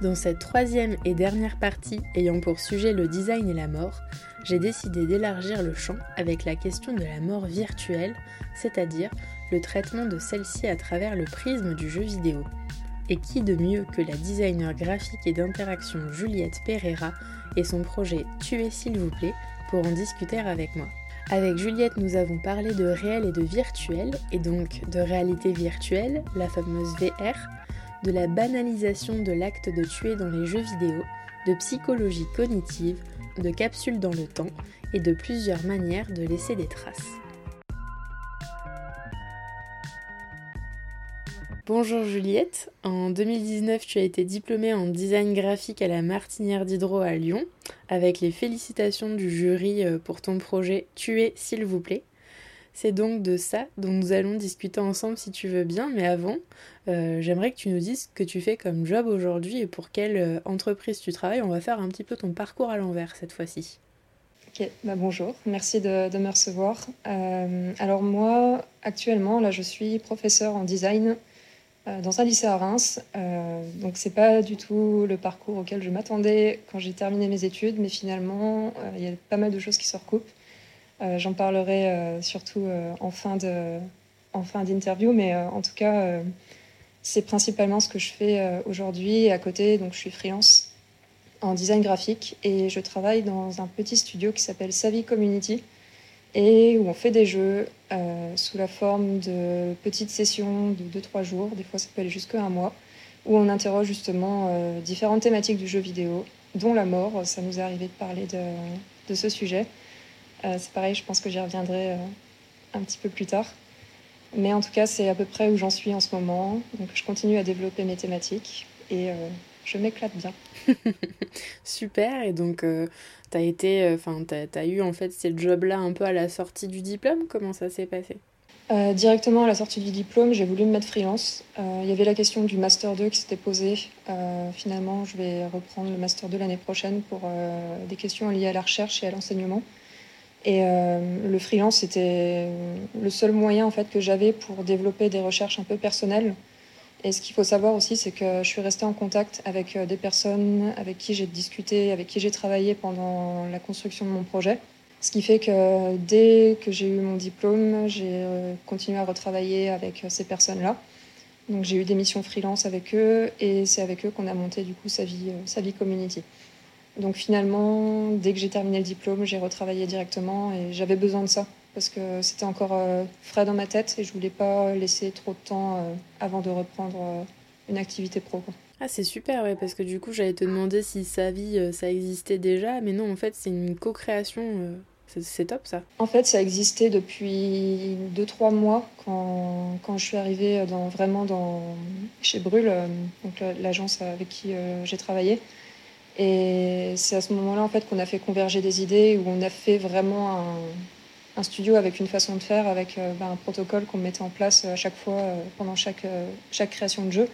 Dans cette troisième et dernière partie ayant pour sujet le design et la mort, j'ai décidé d'élargir le champ avec la question de la mort virtuelle, c'est-à-dire le traitement de celle-ci à travers le prisme du jeu vidéo. Et qui de mieux que la designer graphique et d'interaction Juliette Pereira et son projet Tuer s'il vous plaît pour en discuter avec moi. Avec Juliette, nous avons parlé de réel et de virtuel, et donc de réalité virtuelle, la fameuse VR, de la banalisation de l'acte de tuer dans les jeux vidéo, de psychologie cognitive, de capsules dans le temps et de plusieurs manières de laisser des traces. Bonjour Juliette, en 2019 tu as été diplômée en design graphique à la Martinière d'Hydro à Lyon, avec les félicitations du jury euh, pour ton projet Tuer s'il vous plaît. C'est donc de ça dont nous allons discuter ensemble si tu veux bien, mais avant, euh, j'aimerais que tu nous dises ce que tu fais comme job aujourd'hui et pour quelle euh, entreprise tu travailles. On va faire un petit peu ton parcours à l'envers cette fois-ci. Ok, bah bonjour, merci de, me recevoir. alors moi, actuellement, là, je suis professeur en design euh, dans un lycée à Reims. Euh, donc c'est pas du tout le parcours auquel je m'attendais quand j'ai terminé mes études, mais finalement euh, il y a pas mal de choses qui se recoupent. J'en parlerai surtout en fin de en fin d'interview, mais en tout cas c'est principalement ce que je fais aujourd'hui. À côté, donc je suis freelance en design graphique et je travaille dans un petit studio qui s'appelle Savvy Community et où on fait des jeux euh, sous la forme de petites sessions de 2-3 jours, des fois ça peut aller jusqu'à un mois, où on interroge justement euh, différentes thématiques du jeu vidéo, dont la mort. Ça nous est arrivé de parler de, de ce sujet. Euh, c'est pareil, je pense que j'y reviendrai un petit peu plus tard. Mais en tout cas, c'est à peu près où j'en suis en ce moment. Donc je continue à développer mes thématiques et je m'éclate bien. Super, et donc euh, tu as été, euh, enfin, tu as, eu en fait ce job-là un peu à la sortie du diplôme, comment ça s'est passé? Euh, directement à la sortie du diplôme, j'ai voulu me mettre freelance. Il y avait la question du Master 2 qui s'était posée. finalement, je vais reprendre le Master 2 l'année prochaine pour des questions liées à la recherche et à l'enseignement. Et le freelance, c'était le seul moyen en fait, que j'avais pour développer des recherches un peu personnelles et ce qu'il faut savoir aussi, c'est que je suis restée en contact avec euh, des personnes avec qui j'ai discuté, avec qui j'ai travaillé pendant la construction de mon projet. Ce qui fait que dès que j'ai eu mon diplôme, j'ai euh, continué à retravailler avec euh, ces personnes-là. Donc j'ai eu des missions freelance avec eux et c'est avec eux qu'on a monté du coup sa vie, sa vie community. Donc finalement, dès que j'ai terminé le diplôme, j'ai retravaillé directement et j'avais besoin de ça parce que c'était encore euh, frais dans ma tête et je voulais pas laisser trop de temps euh, avant de reprendre euh, une activité pro. Ah c'est super ouais parce que du coup j'allais te demander si sa vie ça existait déjà mais non en fait c'est une co-création c'est top ça. En fait ça existait depuis 2-3 mois quand, quand, je suis arrivée dans, vraiment dans, chez Brûle, donc l'agence avec qui j'ai travaillé. Et c'est à ce moment-là en fait qu'on a fait converger des idées où on a fait vraiment un, studio avec une façon de faire, avec euh, bah, un protocole qu'on mettait en place euh, à chaque fois euh, pendant chaque, chaque création de jeu.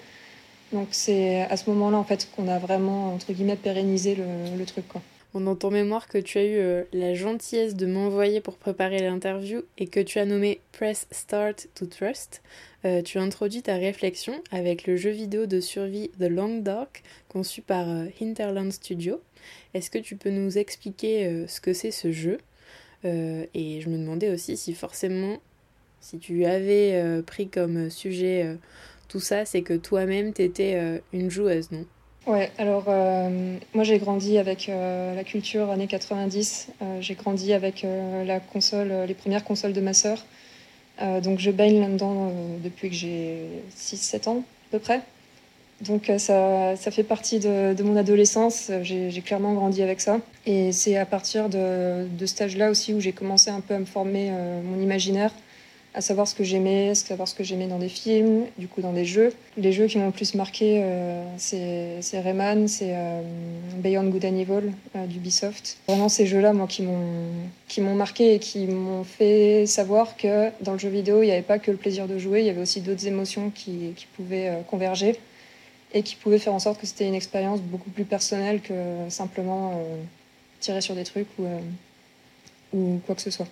Donc c'est à ce moment-là en fait qu'on a vraiment entre guillemets pérennisé le, truc. On ton mémoire que tu as eu la gentillesse de m'envoyer pour préparer l'interview et que tu as nommé Press Start to Trust, tu as introduit ta réflexion avec le jeu vidéo de survie The Long Dark conçu par Hinterland Studio. Est-ce que tu peux nous expliquer ce que c'est ce jeu? Euh, et je me demandais aussi si forcément, si tu avais euh, pris comme sujet euh, tout ça, c'est que toi-même, tu étais une joueuse, non? Ouais, alors moi j'ai grandi avec la culture années 90, j'ai grandi avec la console, les premières consoles de ma sœur, donc je baigne là-dedans depuis que j'ai 6-7 ans à peu près. Donc euh, ça, ça, fait partie de, mon adolescence, j'ai clairement grandi avec ça. Et c'est à partir de, de cet âge-là aussi où j'ai commencé un peu à me former euh, mon imaginaire à savoir ce que j'aimais, à savoir ce que j'aimais dans des films, du coup dans des jeux. Les jeux qui m'ont le plus marqué, euh, c'est Rayman, c'est euh, Beyond Good and Evil euh, d'Ubisoft. Vraiment ces jeux-là, moi, qui m'ont marqué et qui m'ont fait savoir que dans le jeu vidéo, il n'y avait pas que le plaisir de jouer, il y avait aussi d'autres émotions qui, qui pouvaient converger et qui pouvaient faire en sorte que c'était une expérience beaucoup plus personnelle que simplement tirer sur des trucs ou, ou quoi que ce soit.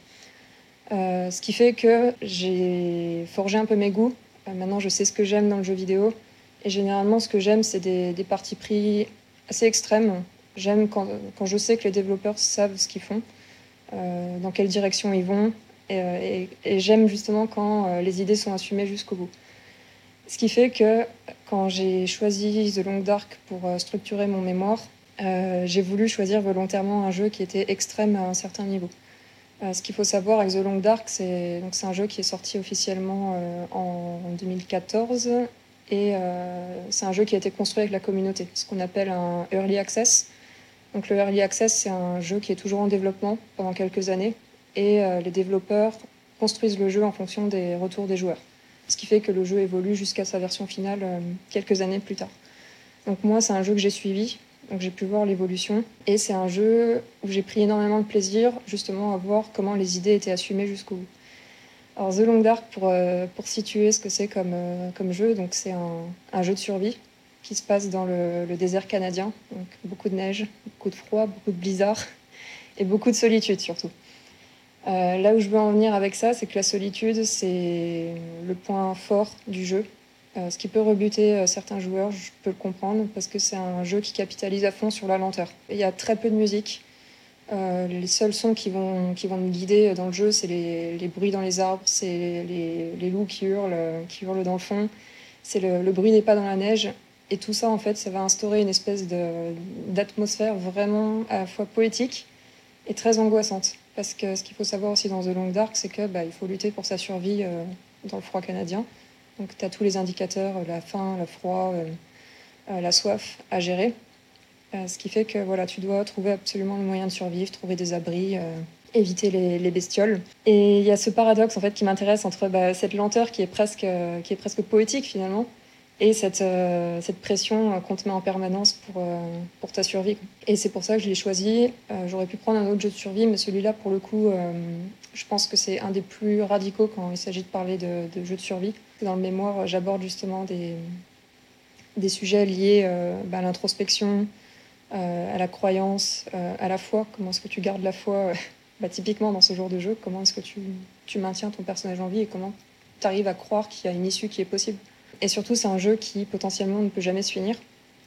Euh, ce qui fait que j'ai forgé un peu mes goûts. Euh, maintenant, je sais ce que j'aime dans le jeu vidéo. Et généralement, ce que j'aime, c'est des, parties pris assez extrêmes. J'aime quand, je sais que les développeurs savent ce qu'ils font, euh, dans quelle direction ils vont. Et, j'aime justement quand les idées sont assumées jusqu'au bout. Ce qui fait que quand j'ai choisi The Long Dark pour structurer mon mémoire, j'ai voulu choisir volontairement un jeu qui était extrême à un certain niveau. Euh, ce qu'il faut savoir avec The Long Dark, c'est un jeu qui est sorti officiellement euh, en 2014 et euh, c'est un jeu qui a été construit avec la communauté, ce qu'on appelle un early access. Donc le early access, c'est un jeu qui est toujours en développement pendant quelques années et les développeurs construisent le jeu en fonction des retours des joueurs. Ce qui fait que le jeu évolue jusqu'à sa version finale quelques années plus tard. Donc moi, c'est un jeu que j'ai suivi donc j'ai pu voir l'évolution. Et c'est un jeu où j'ai pris énormément de plaisir justement à voir comment les idées étaient assumées jusqu'au bout. Alors The Long Dark, pour, euh, pour situer ce que c'est comme, euh, comme jeu, donc c'est un, un, jeu de survie qui se passe dans le, désert canadien. Donc beaucoup de neige, beaucoup de froid, beaucoup de blizzard et beaucoup de solitude surtout. Euh, là où je veux en venir avec ça, c'est que la solitude, c'est le point fort du jeu. Euh, ce qui peut rebuter euh, certains joueurs, je peux le comprendre, parce que c'est un jeu qui capitalise à fond sur la lenteur. Il y a très peu de musique. Euh, les seuls sons qui vont, qui vont me guider dans le jeu, c'est les, les, bruits dans les arbres, c'est les, les, loups qui hurlent, qui hurlent dans le fond, c'est le, le, bruit des pas dans la neige. Et tout ça, en fait, ça va instaurer une espèce d'atmosphère vraiment à la fois poétique et très angoissante. Parce que ce qu'il faut savoir aussi dans The Long Dark, c'est qu'il bah, faut lutter pour sa survie dans le froid canadien. Donc tu as tous les indicateurs, la faim, le froid, euh, euh, la soif à gérer. Euh, ce qui fait que voilà, tu dois trouver absolument le moyen de survivre, trouver des abris, éviter les, bestioles. Et il y a ce paradoxe en fait qui m'intéresse entre bah, cette lenteur qui est presque, qui est presque poétique finalement, et cette, cette pression qu'on te met en permanence pour, pour ta survie. Et c'est pour ça que je l'ai choisi. J'aurais pu prendre un autre jeu de survie, mais celui-là, pour le coup, je pense que c'est un des plus radicaux quand il s'agit de parler de, de jeux de survie. Dans le mémoire, j'aborde justement des, des sujets liés euh, bah, à l'introspection, euh, à la croyance, euh, à la foi. Comment est-ce que tu gardes la foi bah, Typiquement dans ce genre de jeu, comment est-ce que tu, tu, maintiens ton personnage en vie et comment tu arrives à croire qu'il y a une issue qui est possible? Et surtout, c'est un jeu qui potentiellement ne peut jamais se finir.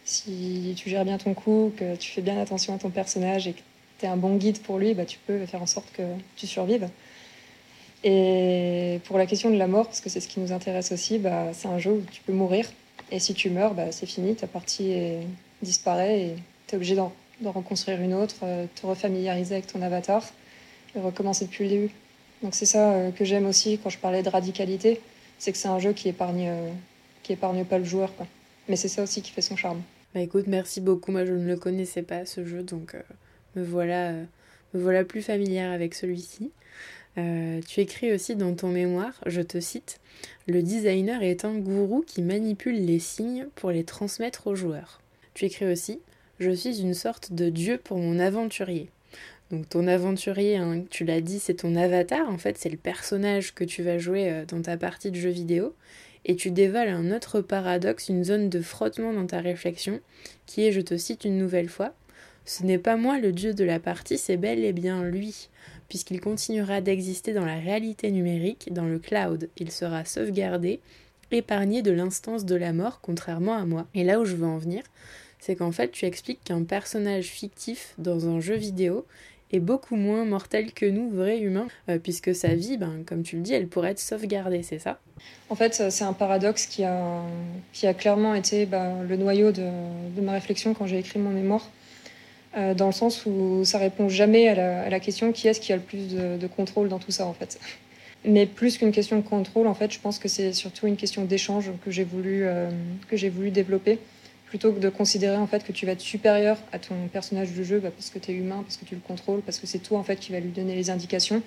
Si tu gères bien ton coup, que tu fais bien attention à ton personnage et que tu es un bon guide pour lui, bah, tu peux faire en sorte que tu survives. Et pour la question de la mort, parce que c'est ce qui nous intéresse aussi, bah, c'est un jeu où tu peux mourir. Et si tu meurs, bah, c'est fini, ta partie est... disparaît et tu es obligé d'en reconstruire une autre, euh, te refamiliariser avec ton avatar et recommencer depuis le début. Donc c'est ça euh, que j'aime aussi quand je parlais de radicalité, c'est que c'est un jeu qui épargne, euh, qui épargne pas le joueur. Quoi. Mais c'est ça aussi qui fait son charme. Bah écoute, merci beaucoup. Moi je ne le connaissais pas ce jeu, donc me, voilà, me voilà plus familière avec celui-ci. Euh, tu écris aussi dans ton mémoire, je te cite, Le designer est un gourou qui manipule les signes pour les transmettre aux joueurs. Tu écris aussi, Je suis une sorte de dieu pour mon aventurier. Donc ton aventurier, hein, tu l'as dit, c'est ton avatar, en fait c'est le personnage que tu vas jouer euh, dans ta partie de jeu vidéo. Et tu dévoiles un autre paradoxe, une zone de frottement dans ta réflexion, qui est, je te cite une nouvelle fois, Ce n'est pas moi le dieu de la partie, c'est bel et bien lui puisqu'il continuera d'exister dans la réalité numérique, dans le cloud. Il sera sauvegardé, épargné de l'instance de la mort, contrairement à moi. Et là où je veux en venir, c'est qu'en fait tu expliques qu'un personnage fictif dans un jeu vidéo est beaucoup moins mortel que nous, vrais humains, euh, puisque sa vie, ben, comme tu le dis, elle pourrait être sauvegardée, c'est ça? En fait, c'est un paradoxe qui a, qui a clairement été ben, le noyau de, ma réflexion quand j'ai écrit mon mémoire. Euh, dans le sens où ça répond jamais à la, question qui est-ce qui a le plus de, contrôle dans tout ça en fait? Mais plus qu'une question de contrôle, en fait, je pense que c'est surtout une question d'échange que j'ai voulu, euh, voulu développer, plutôt que de considérer en fait que tu vas être supérieur à ton personnage de jeu bah, parce que tu es humain, parce que tu le contrôles, parce que c'est toi en fait qui va lui donner les indications.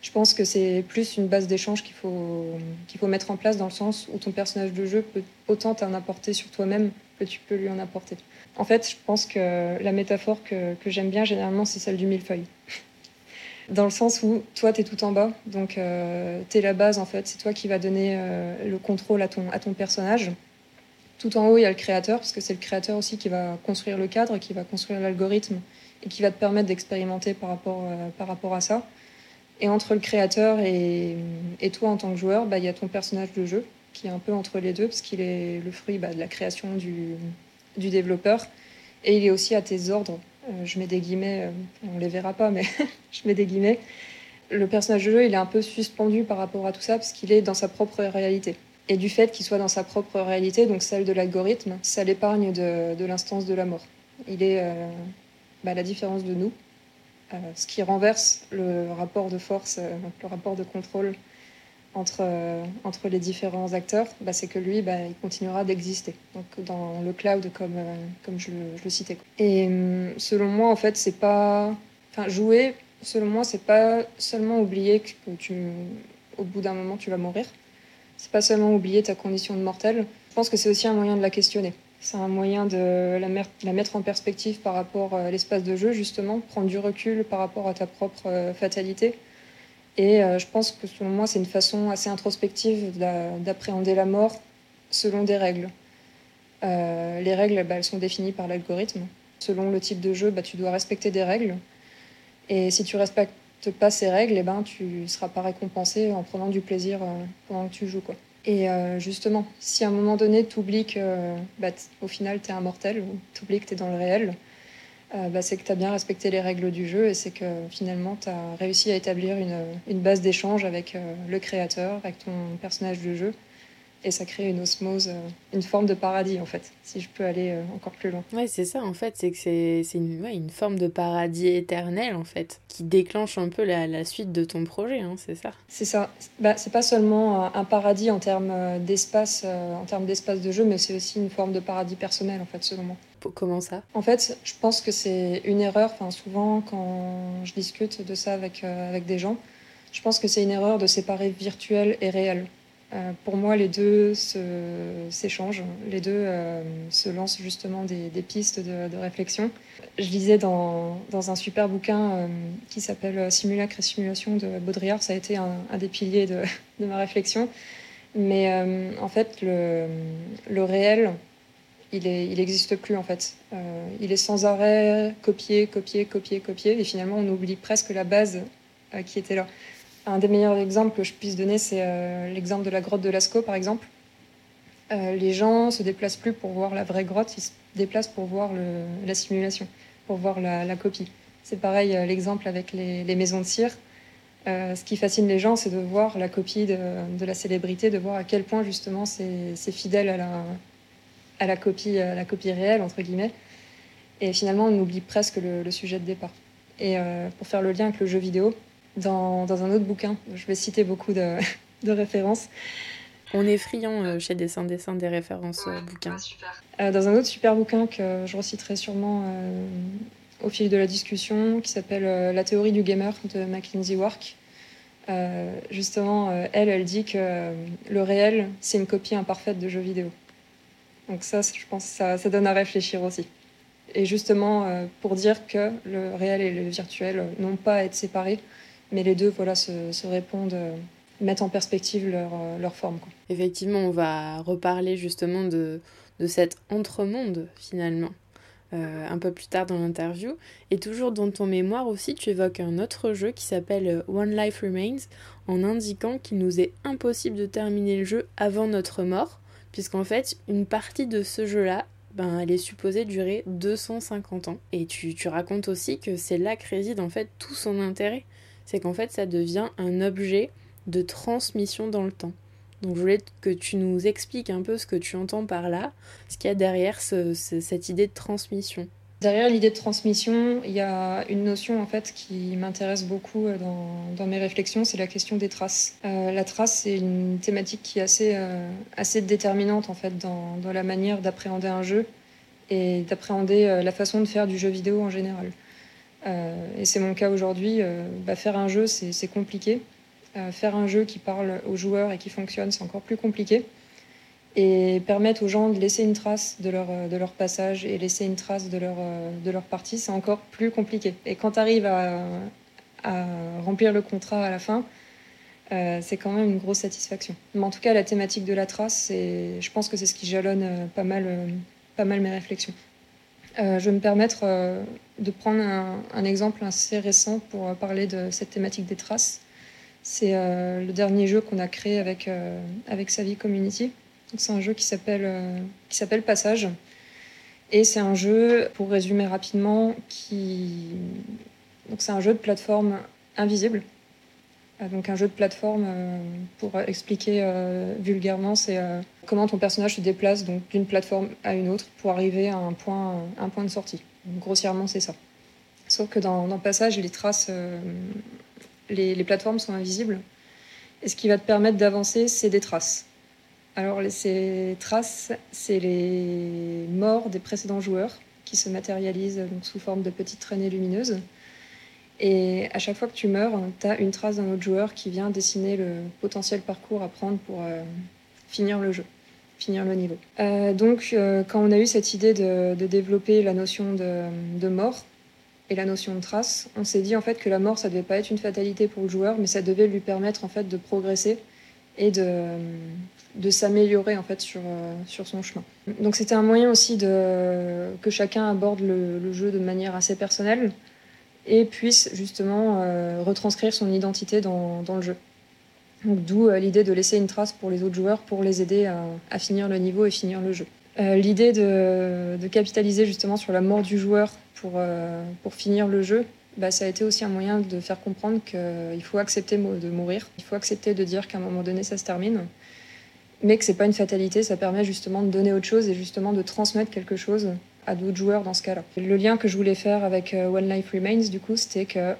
Je pense que c'est plus une base d'échange qu'il faut, qu'il faut mettre en place dans le sens où ton personnage de jeu peut autant t'en apporter sur toi-même que tu peux lui en apporter. En fait, je pense que la métaphore que, que j'aime bien généralement, c'est celle du millefeuille. dans le sens où toi, tu es tout en bas, donc euh, tu es la base en fait, c'est toi qui va donner euh, le contrôle à ton, à ton personnage. Tout en haut, il y a le créateur, parce que c'est le créateur aussi qui va construire le cadre, qui va construire l'algorithme et qui va te permettre d'expérimenter par, euh, par rapport à ça. Et entre le créateur et, toi en tant que joueur, bah, il y a ton personnage de jeu qui est un peu entre les deux, parce qu'il est le fruit bah, de la création du, développeur. Et il est aussi à tes ordres. Euh, je mets des guillemets, euh, on les verra pas, mais je mets des guillemets. Le personnage de jeu, il est un peu suspendu par rapport à tout ça, parce qu'il est dans sa propre réalité. Et du fait qu'il soit dans sa propre réalité, donc celle de l'algorithme, ça l'épargne de, l'instance de la mort. Il est euh, bah, la différence de nous, ce qui renverse le rapport de force, euh, le rapport de contrôle entre, euh, entre les différents acteurs, bah, c'est que lui, bah, il continuera d'exister. Donc dans le cloud, comme, comme je, je, le citais. Et hum, selon moi, en fait, c'est pas. Enfin, jouer, selon moi, c'est pas seulement oublier que tu, au bout d'un moment, tu vas mourir. C'est pas seulement oublier ta condition de mortel. Je pense que c'est aussi un moyen de la questionner. C'est un moyen de la, mettre en perspective par rapport à l'espace de jeu, justement, prendre du recul par rapport à ta propre euh, fatalité. Et euh, je pense que selon moi, c'est une façon assez introspective d'appréhender la mort selon des règles. Euh, les règles, bah, elles sont définies par l'algorithme. Selon le type de jeu, bah, tu dois respecter des règles. Et si tu respectes pas ces règles, eh ben, tu ne seras pas récompensé en prenant du plaisir pendant que tu joues. Et euh, justement, si à un moment donné, tu oublies que bah, au final, tu es un mortel ou tu oublies que tu es dans le réel, euh, bah, c'est que tu as bien respecté les règles du jeu et c'est que finalement, tu as réussi à établir une, base d'échange avec euh, le créateur, avec ton personnage de jeu et ça crée une osmose, euh, une forme de paradis en fait, si je peux aller euh, encore plus loin. Ouais, c'est ça en fait, c'est que c'est une, ouais, une forme de paradis éternel en fait, qui déclenche un peu la, la suite de ton projet, hein, c'est ça? C'est ça. Bah, c'est pas seulement un paradis en termes euh, d'espace, en termes d'espace de jeu, mais c'est aussi une forme de paradis personnel en fait, selon moi. Comment ça? En fait, je pense que c'est une erreur, enfin souvent quand je discute de ça avec, avec des gens, je pense que c'est une erreur de séparer virtuel et réel. Euh, pour moi, les deux s'échangent, les deux euh, se lancent justement des, pistes de, réflexion. Je lisais dans, un super bouquin euh, qui s'appelle Simulacre et simulation de Baudrillard, ça a été un, des piliers de, ma réflexion. Mais en fait, le, réel, il n'existe plus en fait. il est sans arrêt copié, copié, copié, copié, et finalement on oublie presque la base qui était là. Un des meilleurs exemples que je puisse donner, c'est euh, l'exemple de la grotte de Lascaux, par exemple. Euh, les gens se déplacent plus pour voir la vraie grotte, ils se déplacent pour voir la simulation, pour voir la, copie. C'est pareil euh, l'exemple avec les, maisons de cire. Ce qui fascine les gens, c'est de voir la copie de, la célébrité, de voir à quel point justement c'est fidèle à la, copie, à la réelle, entre guillemets. Et finalement, on oublie presque le, sujet de départ. Et pour faire le lien avec le jeu vidéo, dans, dans, un autre bouquin. Je vais citer beaucoup de, de références. On est friand euh, chez Dessin Dessin des références euh, bouquins. Euh, dans un autre super bouquin que je reciterai sûrement euh, au fil de la discussion, qui s'appelle euh, La théorie du gamer de Mackenzie Wark. justement, elle, elle dit que le réel, c'est une copie imparfaite de jeux vidéo. Donc ça, je pense ça, ça donne à réfléchir aussi. Et justement, pour dire que le réel et le virtuel n'ont pas à être séparés, mais les deux voilà, se, répondent, euh, mettent en perspective leur, euh, leur forme. Effectivement, on va reparler justement de, de cet entre-monde finalement. Euh, un peu plus tard dans l'interview. Et toujours dans ton mémoire aussi, tu évoques un autre jeu qui s'appelle One Life Remains, en indiquant qu'il nous est impossible de terminer le jeu avant notre mort, puisqu'en fait, une partie de ce jeu-là, ben, elle est supposée durer 250 ans. Et tu, tu racontes aussi que c'est là que réside en fait tout son intérêt c'est qu'en fait ça devient un objet de transmission dans le temps. Donc je voulais que tu nous expliques un peu ce que tu entends par là, ce qu'il y a derrière ce, ce, cette idée de transmission. Derrière l'idée de transmission, il y a une notion en fait qui m'intéresse beaucoup euh, dans, mes réflexions, c'est la question des traces. Euh, la trace, c'est une thématique qui est assez, euh, assez déterminante en fait dans, la manière d'appréhender un jeu et d'appréhender la façon de faire du jeu vidéo en général. Et c'est mon cas aujourd'hui. Bah, faire un jeu, c'est compliqué. faire un jeu qui parle aux joueurs et qui fonctionne, c'est encore plus compliqué et permettre aux gens de laisser une trace de leur, passage et laisser une trace de leur, partie, c'est encore plus compliqué. Et quand tu arrives à, remplir le contrat à la fin, euh, c'est quand même une grosse satisfaction. Mais en tout cas, la thématique de la trace, je pense que c'est ce qui jalonne euh, euh, pas mal mes réflexions. je vais me permettre de prendre un, exemple assez récent pour parler de cette thématique des traces. C'est le dernier jeu qu'on a créé avec, avec Savvy Community. C'est un jeu qui s'appelle Passage. Et c'est un jeu, pour résumer rapidement, qui... Donc c'est un jeu de plateforme invisible. Euh, donc un jeu de plateforme, euh, pour expliquer euh, vulgairement, c'est comment ton personnage se déplace d'une plateforme à une autre pour arriver à un point, un point de sortie. Grossièrement, c'est ça. Sauf que dans, dans Passage, les traces, les, les, plateformes sont invisibles. Et ce qui va te permettre d'avancer, c'est des traces. Alors ces traces, c'est les morts des précédents joueurs qui se matérialisent sous forme de petites traînées lumineuses. Et à chaque fois que tu meurs, tu as une trace d'un autre joueur qui vient dessiner le potentiel parcours à prendre pour euh, finir le jeu, finir le niveau. Euh, donc, euh, quand on a eu cette idée de, développer la notion de, mort et la notion de trace, on s'est dit en fait que la mort, ça devait pas être une fatalité pour le joueur, mais ça devait lui permettre en fait de progresser et de, s'améliorer en fait sur, sur son chemin. Donc, c'était un moyen aussi de, que chacun aborde le jeu de manière assez personnelle et puisse justement euh, retranscrire son identité dans, dans le jeu. D'où euh, l'idée de laisser une trace pour les autres joueurs pour les aider à, finir le niveau et finir le jeu. Euh, l'idée de, capitaliser justement sur la mort du joueur pour, pour finir le jeu, bah, ça a été aussi un moyen de faire comprendre qu'il faut accepter de mourir, il faut accepter de dire qu'à un moment donné ça se termine, mais que c'est pas une fatalité, ça permet justement de donner autre chose et justement de transmettre quelque chose à d'autres joueurs dans ce cas-là. Le lien que je voulais faire avec euh, One Life Remains, du coup, c'était que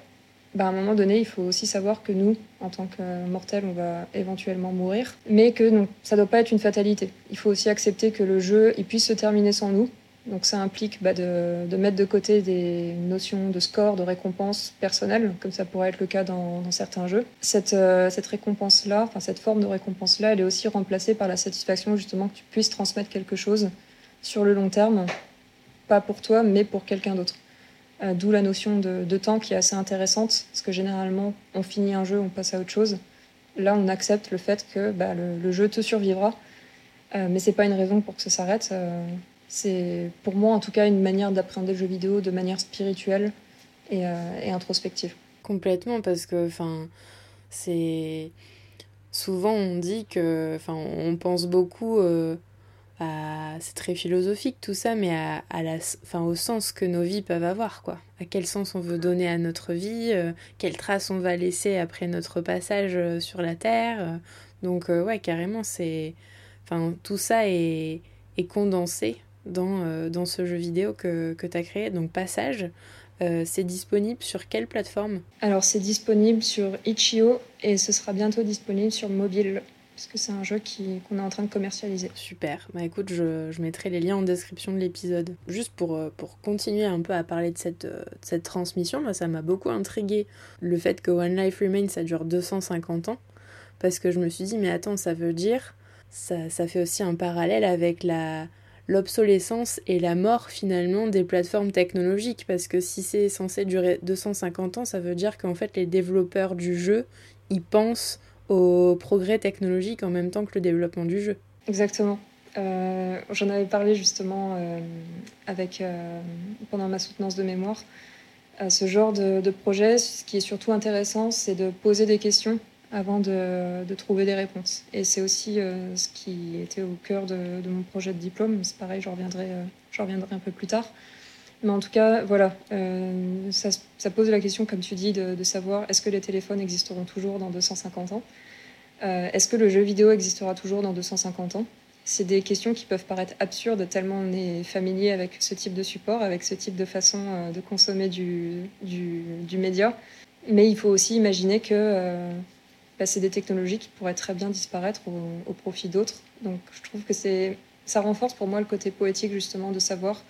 bah, à un moment donné, il faut aussi savoir que nous, en tant que mortels, on va éventuellement mourir, mais que non, ça ne doit pas être une fatalité. Il faut aussi accepter que le jeu il puisse se terminer sans nous. Donc ça implique bah, de, de, mettre de côté des notions de score, de récompense personnelle, comme ça pourrait être le cas dans, dans certains jeux. Cette, euh, cette récompense-là, enfin cette forme de récompense-là, elle est aussi remplacée par la satisfaction justement que tu puisses transmettre quelque chose sur le long terme pas pour toi, mais pour quelqu'un d'autre. Euh, d'où la notion de, temps qui est assez intéressante, parce que généralement, on finit un jeu, on passe à autre chose. Là, on accepte le fait que bah, le, jeu te survivra, euh, mais c'est pas une raison pour que ça s'arrête. Euh, c'est pour moi, en tout cas, une manière d'appréhender le jeu vidéo de manière spirituelle et, et introspective. Complètement, parce que, c'est souvent on dit que, on pense beaucoup c'est très philosophique tout ça, mais à, la, enfin, au sens que nos vies peuvent avoir, quoi. À quel sens on veut donner à notre vie, euh, quelle trace on va laisser après notre passage euh, sur la Terre. donc, euh, ouais, carrément, c'est. Enfin, tout ça est, condensé dans, dans ce jeu vidéo que, que tu as créé. Donc, Passage, c'est disponible sur quelle plateforme? Alors, c'est disponible sur Itch.io et ce sera bientôt disponible sur mobile puisque c'est un jeu qu'on est en train de commercialiser. Super. Bah écoute, je, mettrai les liens en description de l'épisode. Juste pour, euh, continuer un peu à parler de cette, euh, transmission, moi ça m'a beaucoup intrigué le fait que One Life Remains ça dure 250 ans. Parce que je me suis dit, mais attends, ça veut dire, ça, ça fait aussi un parallèle avec la, l'obsolescence et la mort finalement des plateformes technologiques parce que si c'est censé durer 250 ans ça veut dire qu'en fait les développeurs du jeu ils pensent au progrès technologique en même temps que le développement du jeu. Exactement. Euh, j'en avais parlé justement euh, avec, euh, pendant ma soutenance de mémoire. ce genre de, projet, ce qui est surtout intéressant, c'est de poser des questions avant de, trouver des réponses. Et c'est aussi ce qui était au cœur de, mon projet de diplôme. C'est pareil, j'en reviendrai, reviendrai un peu plus tard. Mais en tout cas, voilà, euh, ça, pose la question, comme tu dis, de, savoir est-ce que les téléphones existeront toujours dans 250 ans? Euh, Est-ce que le jeu vidéo existera toujours dans 250 ans? C'est des questions qui peuvent paraître absurdes tellement on est familier avec ce type de support, avec ce type de façon euh, de consommer du, du, média. Mais il faut aussi imaginer que bah, c'est des technologies qui pourraient très bien disparaître au, au profit d'autres. Donc je trouve que ça renforce pour moi le côté poétique justement de savoir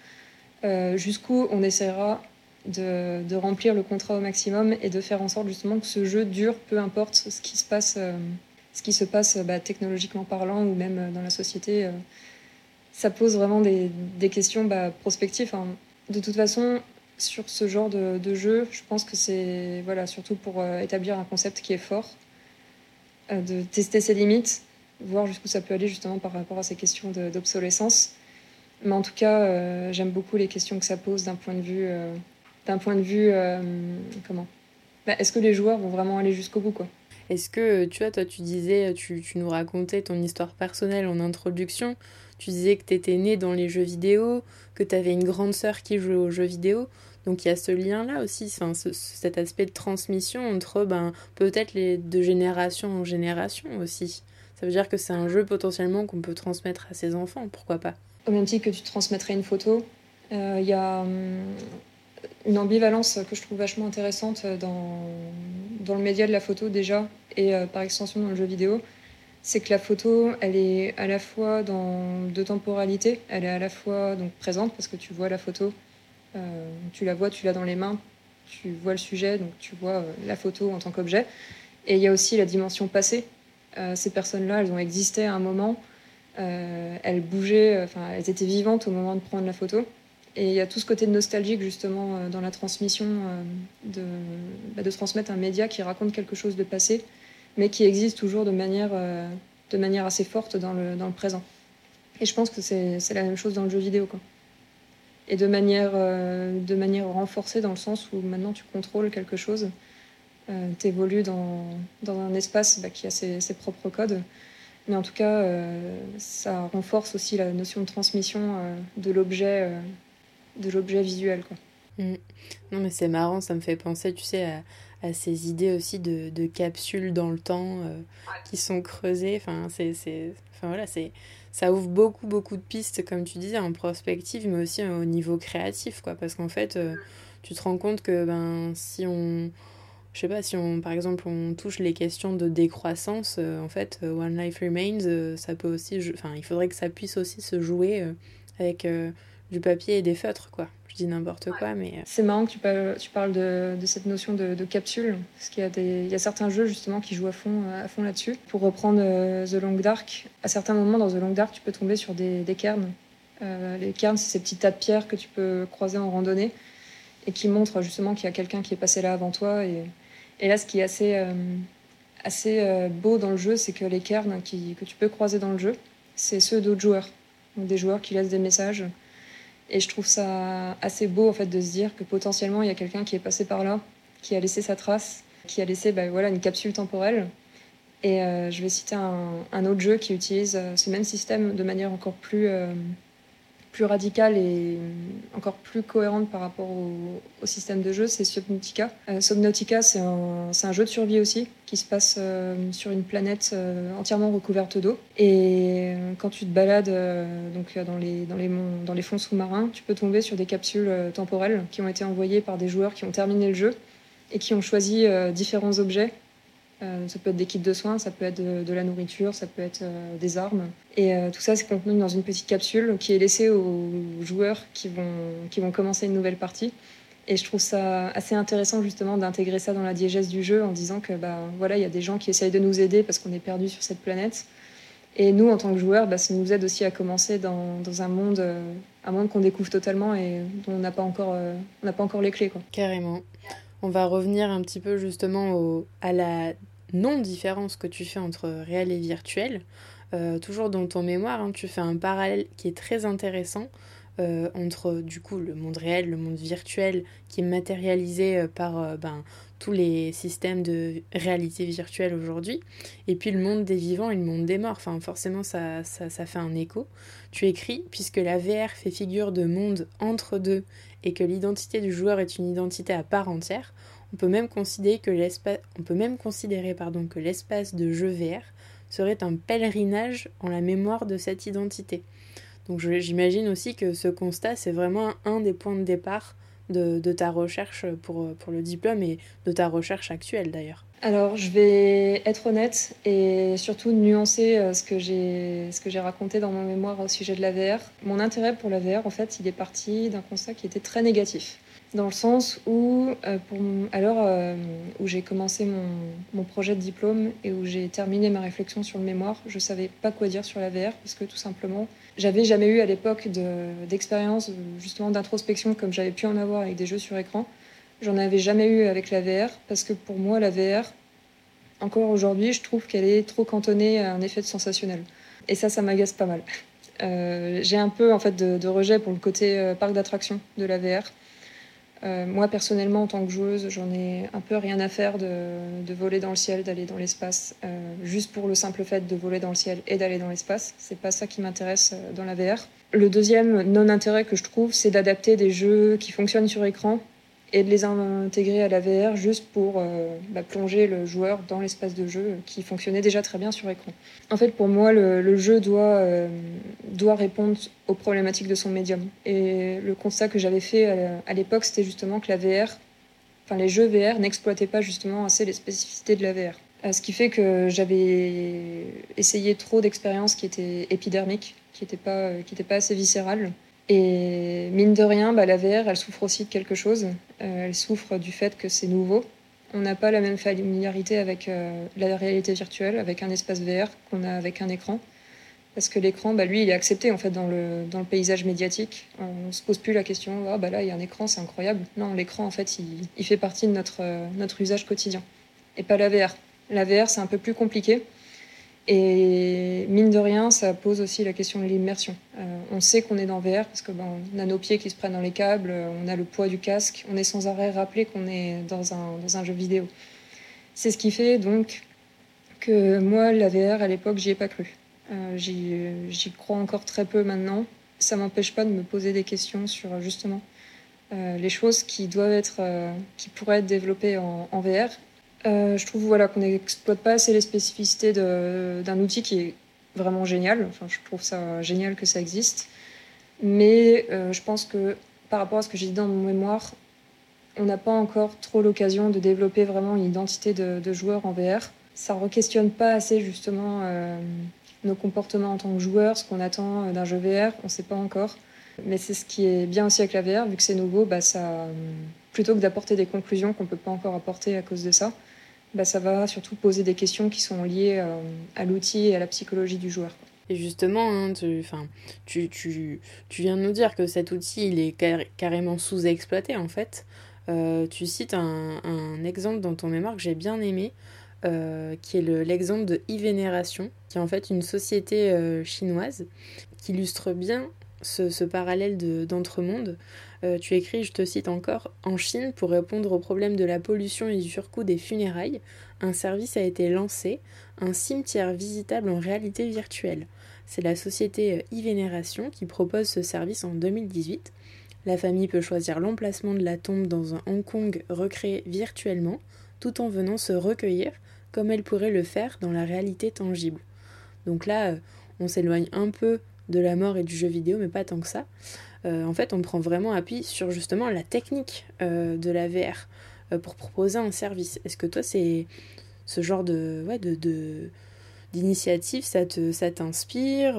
euh, jusqu'où on essaiera de, remplir le contrat au maximum et de faire en sorte justement que ce jeu dure, peu importe ce qui se passe, euh, ce qui se passe bah, technologiquement parlant ou même dans la société. Euh. ça pose vraiment des, questions bah, prospectives. Hein. De toute façon, sur ce genre de, jeu, je pense que c'est voilà, surtout pour euh, établir un concept qui est fort, de tester ses limites, voir jusqu'où ça peut aller justement par rapport à ces questions d'obsolescence. Mais en tout cas, j'aime beaucoup les questions que ça pose d'un point de vue d'un point de vue euh, comment? Bah, Est-ce que les joueurs vont vraiment aller jusqu'au bout quoi? Est-ce que tu vois, toi tu disais, tu, tu, nous racontais ton histoire personnelle en introduction. Tu disais que tu étais né dans les jeux vidéo, que tu avais une grande sœur qui jouait aux jeux vidéo. Donc il y a ce lien-là aussi, cet aspect de transmission entre ben, peut-être les de génération en génération aussi. Ça veut dire que c'est un jeu potentiellement qu'on peut transmettre à ses enfants, pourquoi pas? Au même titre que tu transmettrais une photo, euh, il y a hum, une ambivalence que je trouve vachement intéressante dans, dans le média de la photo déjà et euh, par extension dans le jeu vidéo, c'est que la photo, elle est à la fois dans deux temporalités, elle est à la fois donc présente parce que tu vois la photo, euh, tu la vois, tu l'as dans les mains, tu vois le sujet, donc tu vois euh, la photo en tant qu'objet. Et il y a aussi la dimension passée. ces personnes-là, elles ont existé à un moment, elles bougeaient, enfin elles étaient vivantes au moment de prendre la photo. Et il y a tout ce côté nostalgique justement euh, dans la transmission euh, de, bah, de transmettre un média qui raconte quelque chose de passé, mais qui existe toujours de manière, euh, de manière assez forte dans le, dans le présent. Et je pense que c'est la même chose dans le jeu vidéo. Quoi. Et de manière, de manière renforcée dans le sens où maintenant tu contrôles quelque chose, tu évolues dans, dans, un espace bah, qui a ses, ses, propres codes. Mais en tout cas, ça renforce aussi la notion de transmission de l'objet de l'objet visuel. Quoi. Mm. Non, mais c'est marrant, ça me fait penser, tu sais, à, ces idées aussi de, capsules dans le temps euh, qui sont creusées. Enfin, c'est, enfin, voilà, c'est, ça ouvre beaucoup, beaucoup de pistes, comme tu disais, en prospective, mais aussi au niveau créatif, quoi. Parce qu'en fait, euh, tu te rends compte que ben, si on. Je sais pas, si on, par exemple, on touche les questions de décroissance, euh, en fait, One Life Remains, ça peut aussi. Enfin, il faudrait que ça puisse aussi se jouer avec du papier et des feutres, quoi. Je dis n'importe quoi, mais... Euh. C'est marrant que tu parles, tu parles de, de cette notion de, de, capsule, parce qu'il y, a des, il y a certains jeux, justement, qui jouent à fond, euh, à fond là-dessus. Pour reprendre euh, The Long Dark, à certains moments dans The Long Dark, tu peux tomber sur des, des cairns. les cairns, c'est ces petits tas de pierres que tu peux croiser en randonnée, et qui montrent, justement, qu'il y a quelqu'un qui est passé là avant toi. Et, et là, ce qui est assez, assez beau dans le jeu, c'est que les cairns que tu peux croiser dans le jeu, c'est ceux d'autres joueurs. Des joueurs qui laissent des messages et je trouve ça assez beau en fait de se dire que potentiellement il y a quelqu'un qui est passé par là, qui a laissé sa trace, qui a laissé bah, voilà, une capsule temporelle. Et euh, je vais citer un, autre jeu qui utilise euh, ce même système de manière encore plus euh, plus radicale et encore plus cohérente par rapport au, système de jeu, c'est Subnautica. Euh, Subnautica, c'est un, jeu de survie aussi, qui se passe euh, sur une planète euh, entièrement recouverte d'eau. Et quand tu te balades donc, dans, les, fonds sous-marins, tu peux tomber sur des capsules temporelles qui ont été envoyées par des joueurs qui ont terminé le jeu et qui ont choisi différents objets ça peut être des kits de soins, ça peut être de, la nourriture, ça peut être euh, des armes. Et euh, tout ça, c'est contenu dans une petite capsule qui est laissée aux joueurs qui vont, qui vont commencer une nouvelle partie. Et je trouve ça assez intéressant justement d'intégrer ça dans la diégèse du jeu en disant que bah, voilà, il y a des gens qui essayent de nous aider parce qu'on est perdu sur cette planète. Et nous, en tant que joueurs, bah, ça nous aide aussi à commencer dans, dans un monde, un monde qu'on découvre totalement et dont on n'a pas, encore, n'a pas encore les clés. Quoi. Carrément. On va revenir un petit peu justement au, à la non-différence que tu fais entre réel et virtuel. Euh, toujours dans ton mémoire, hein, tu fais un parallèle qui est très intéressant euh, entre du coup le monde réel, le monde virtuel qui est matérialisé euh, par ben, tous les systèmes de réalité virtuelle aujourd'hui, et puis le monde des vivants et le monde des morts. Enfin, forcément, ça, ça, ça fait un écho. Tu écris, puisque la VR fait figure de monde entre deux et que l'identité du joueur est une identité à part entière, on peut même considérer que l'espace, on peut même considérer pardon, que l'espace de jeu VR serait un pèlerinage en la mémoire de cette identité. Donc j'imagine aussi que ce constat, c'est vraiment un des points de départ de, ta recherche pour, pour le diplôme et de ta recherche actuelle d'ailleurs. Alors, je vais être honnête et surtout nuancer euh, ce que j'ai ce que j'ai raconté dans mon mémoire au sujet de la VR. Mon intérêt pour la VR, en fait, il est parti d'un constat qui était très négatif. Dans le sens où, euh, à euh, où j'ai commencé mon, mon, projet de diplôme et où j'ai terminé ma réflexion sur le mémoire, je savais pas quoi dire sur la VR parce que tout simplement, j'avais jamais eu à l'époque d'expérience justement d'introspection comme j'avais pu en avoir avec des jeux sur écran. J'en avais jamais eu avec la VR parce que pour moi, la VR, encore aujourd'hui, je trouve qu'elle est trop cantonnée à un effet de sensationnel. Et ça, ça m'agace pas mal. Euh, j'ai un peu en fait de, de, rejet pour le côté parc d'attraction de la VR. Euh, moi, personnellement, en tant que joueuse, j'en ai un peu rien à faire de, voler dans le ciel, d'aller dans l'espace, euh, juste pour le simple fait de voler dans le ciel et d'aller dans l'espace. C'est pas ça qui m'intéresse euh, dans la VR. Le deuxième non-intérêt que je trouve, c'est d'adapter des jeux qui fonctionnent sur écran et de les intégrer à la VR juste pour euh, bah, plonger le joueur dans l'espace de jeu qui fonctionnait déjà très bien sur écran. En fait, pour moi, le, jeu doit, euh, doit répondre aux problématiques de son médium. Et le constat que j'avais fait à, l'époque, c'était justement que la VR, enfin les jeux VR n'exploitaient pas justement assez les spécificités de la VR. Euh, ce qui fait que j'avais essayé trop d'expériences qui étaient épidermiques, qui n'étaient pas, pas assez viscérales. Et mine de rien, bah, la VR, elle souffre aussi de quelque chose. Euh, elle souffre du fait que c'est nouveau. On n'a pas la même familiarité avec euh, la réalité virtuelle, avec un espace VR qu'on a avec un écran. Parce que l'écran, bah, lui, il est accepté en fait dans le, paysage médiatique. On ne se pose plus la question, ah, bah là, il y a un écran, c'est incroyable. Non, l'écran, en fait, il, il, fait partie de notre, euh, notre usage quotidien. Et pas la VR. La VR, c'est un peu plus compliqué. Et mine de rien, ça pose aussi la question de l'immersion. Euh, on sait qu'on est dans VR parce que ben, on a nos pieds qui se prennent dans les câbles, on a le poids du casque, on est sans arrêt rappelé qu'on est dans un, dans un jeu vidéo. C'est ce qui fait donc que moi, la VR, à l'époque, j'y ai pas cru. Euh, j'y crois encore très peu maintenant. Ça m'empêche pas de me poser des questions sur justement euh, les choses qui doivent être, qui pourraient être développées en VR euh, je trouve voilà, qu'on n'exploite pas assez les spécificités d'un outil qui est vraiment génial. Enfin, je trouve ça génial que ça existe. Mais euh, je pense que par rapport à ce que j'ai dit dans mon mémoire, on n'a pas encore trop l'occasion de développer vraiment une identité de, joueur en VR. Ça ne re-questionne pas assez justement euh, nos comportements en tant que joueur, ce qu'on attend d'un jeu VR, on ne sait pas encore. Mais c'est ce qui est bien aussi avec la VR, vu que c'est nouveau, bah ça, plutôt que d'apporter des conclusions qu'on ne peut pas encore apporter à cause de ça, bah, ça va surtout poser des questions qui sont liées euh, à l'outil et à la psychologie du joueur. Et justement, hein, tu, tu, tu, tu, viens de nous dire que cet outil, il est carrément sous-exploité en fait. Euh, tu cites un, exemple dans ton mémoire que j'ai bien aimé, euh, qui est l'exemple de e-Vénération, qui est en fait une société chinoise qui illustre bien ce, parallèle d'entre-monde. Euh, tu écris, je te cite encore, En Chine, pour répondre au problème de la pollution et du surcoût des funérailles, un service a été lancé, un cimetière visitable en réalité virtuelle. C'est la société e-Vénération qui propose ce service en 2018. La famille peut choisir l'emplacement de la tombe dans un Hong Kong recréé virtuellement, tout en venant se recueillir comme elle pourrait le faire dans la réalité tangible. Donc là, euh, on s'éloigne un peu de la mort et du jeu vidéo, mais pas tant que ça. Euh, en fait, on prend vraiment appui sur justement la technique euh, de la VR euh, pour proposer un service. Est-ce que toi, c'est ce genre de, ouais, de, d'initiative, ça, te, ça t'inspire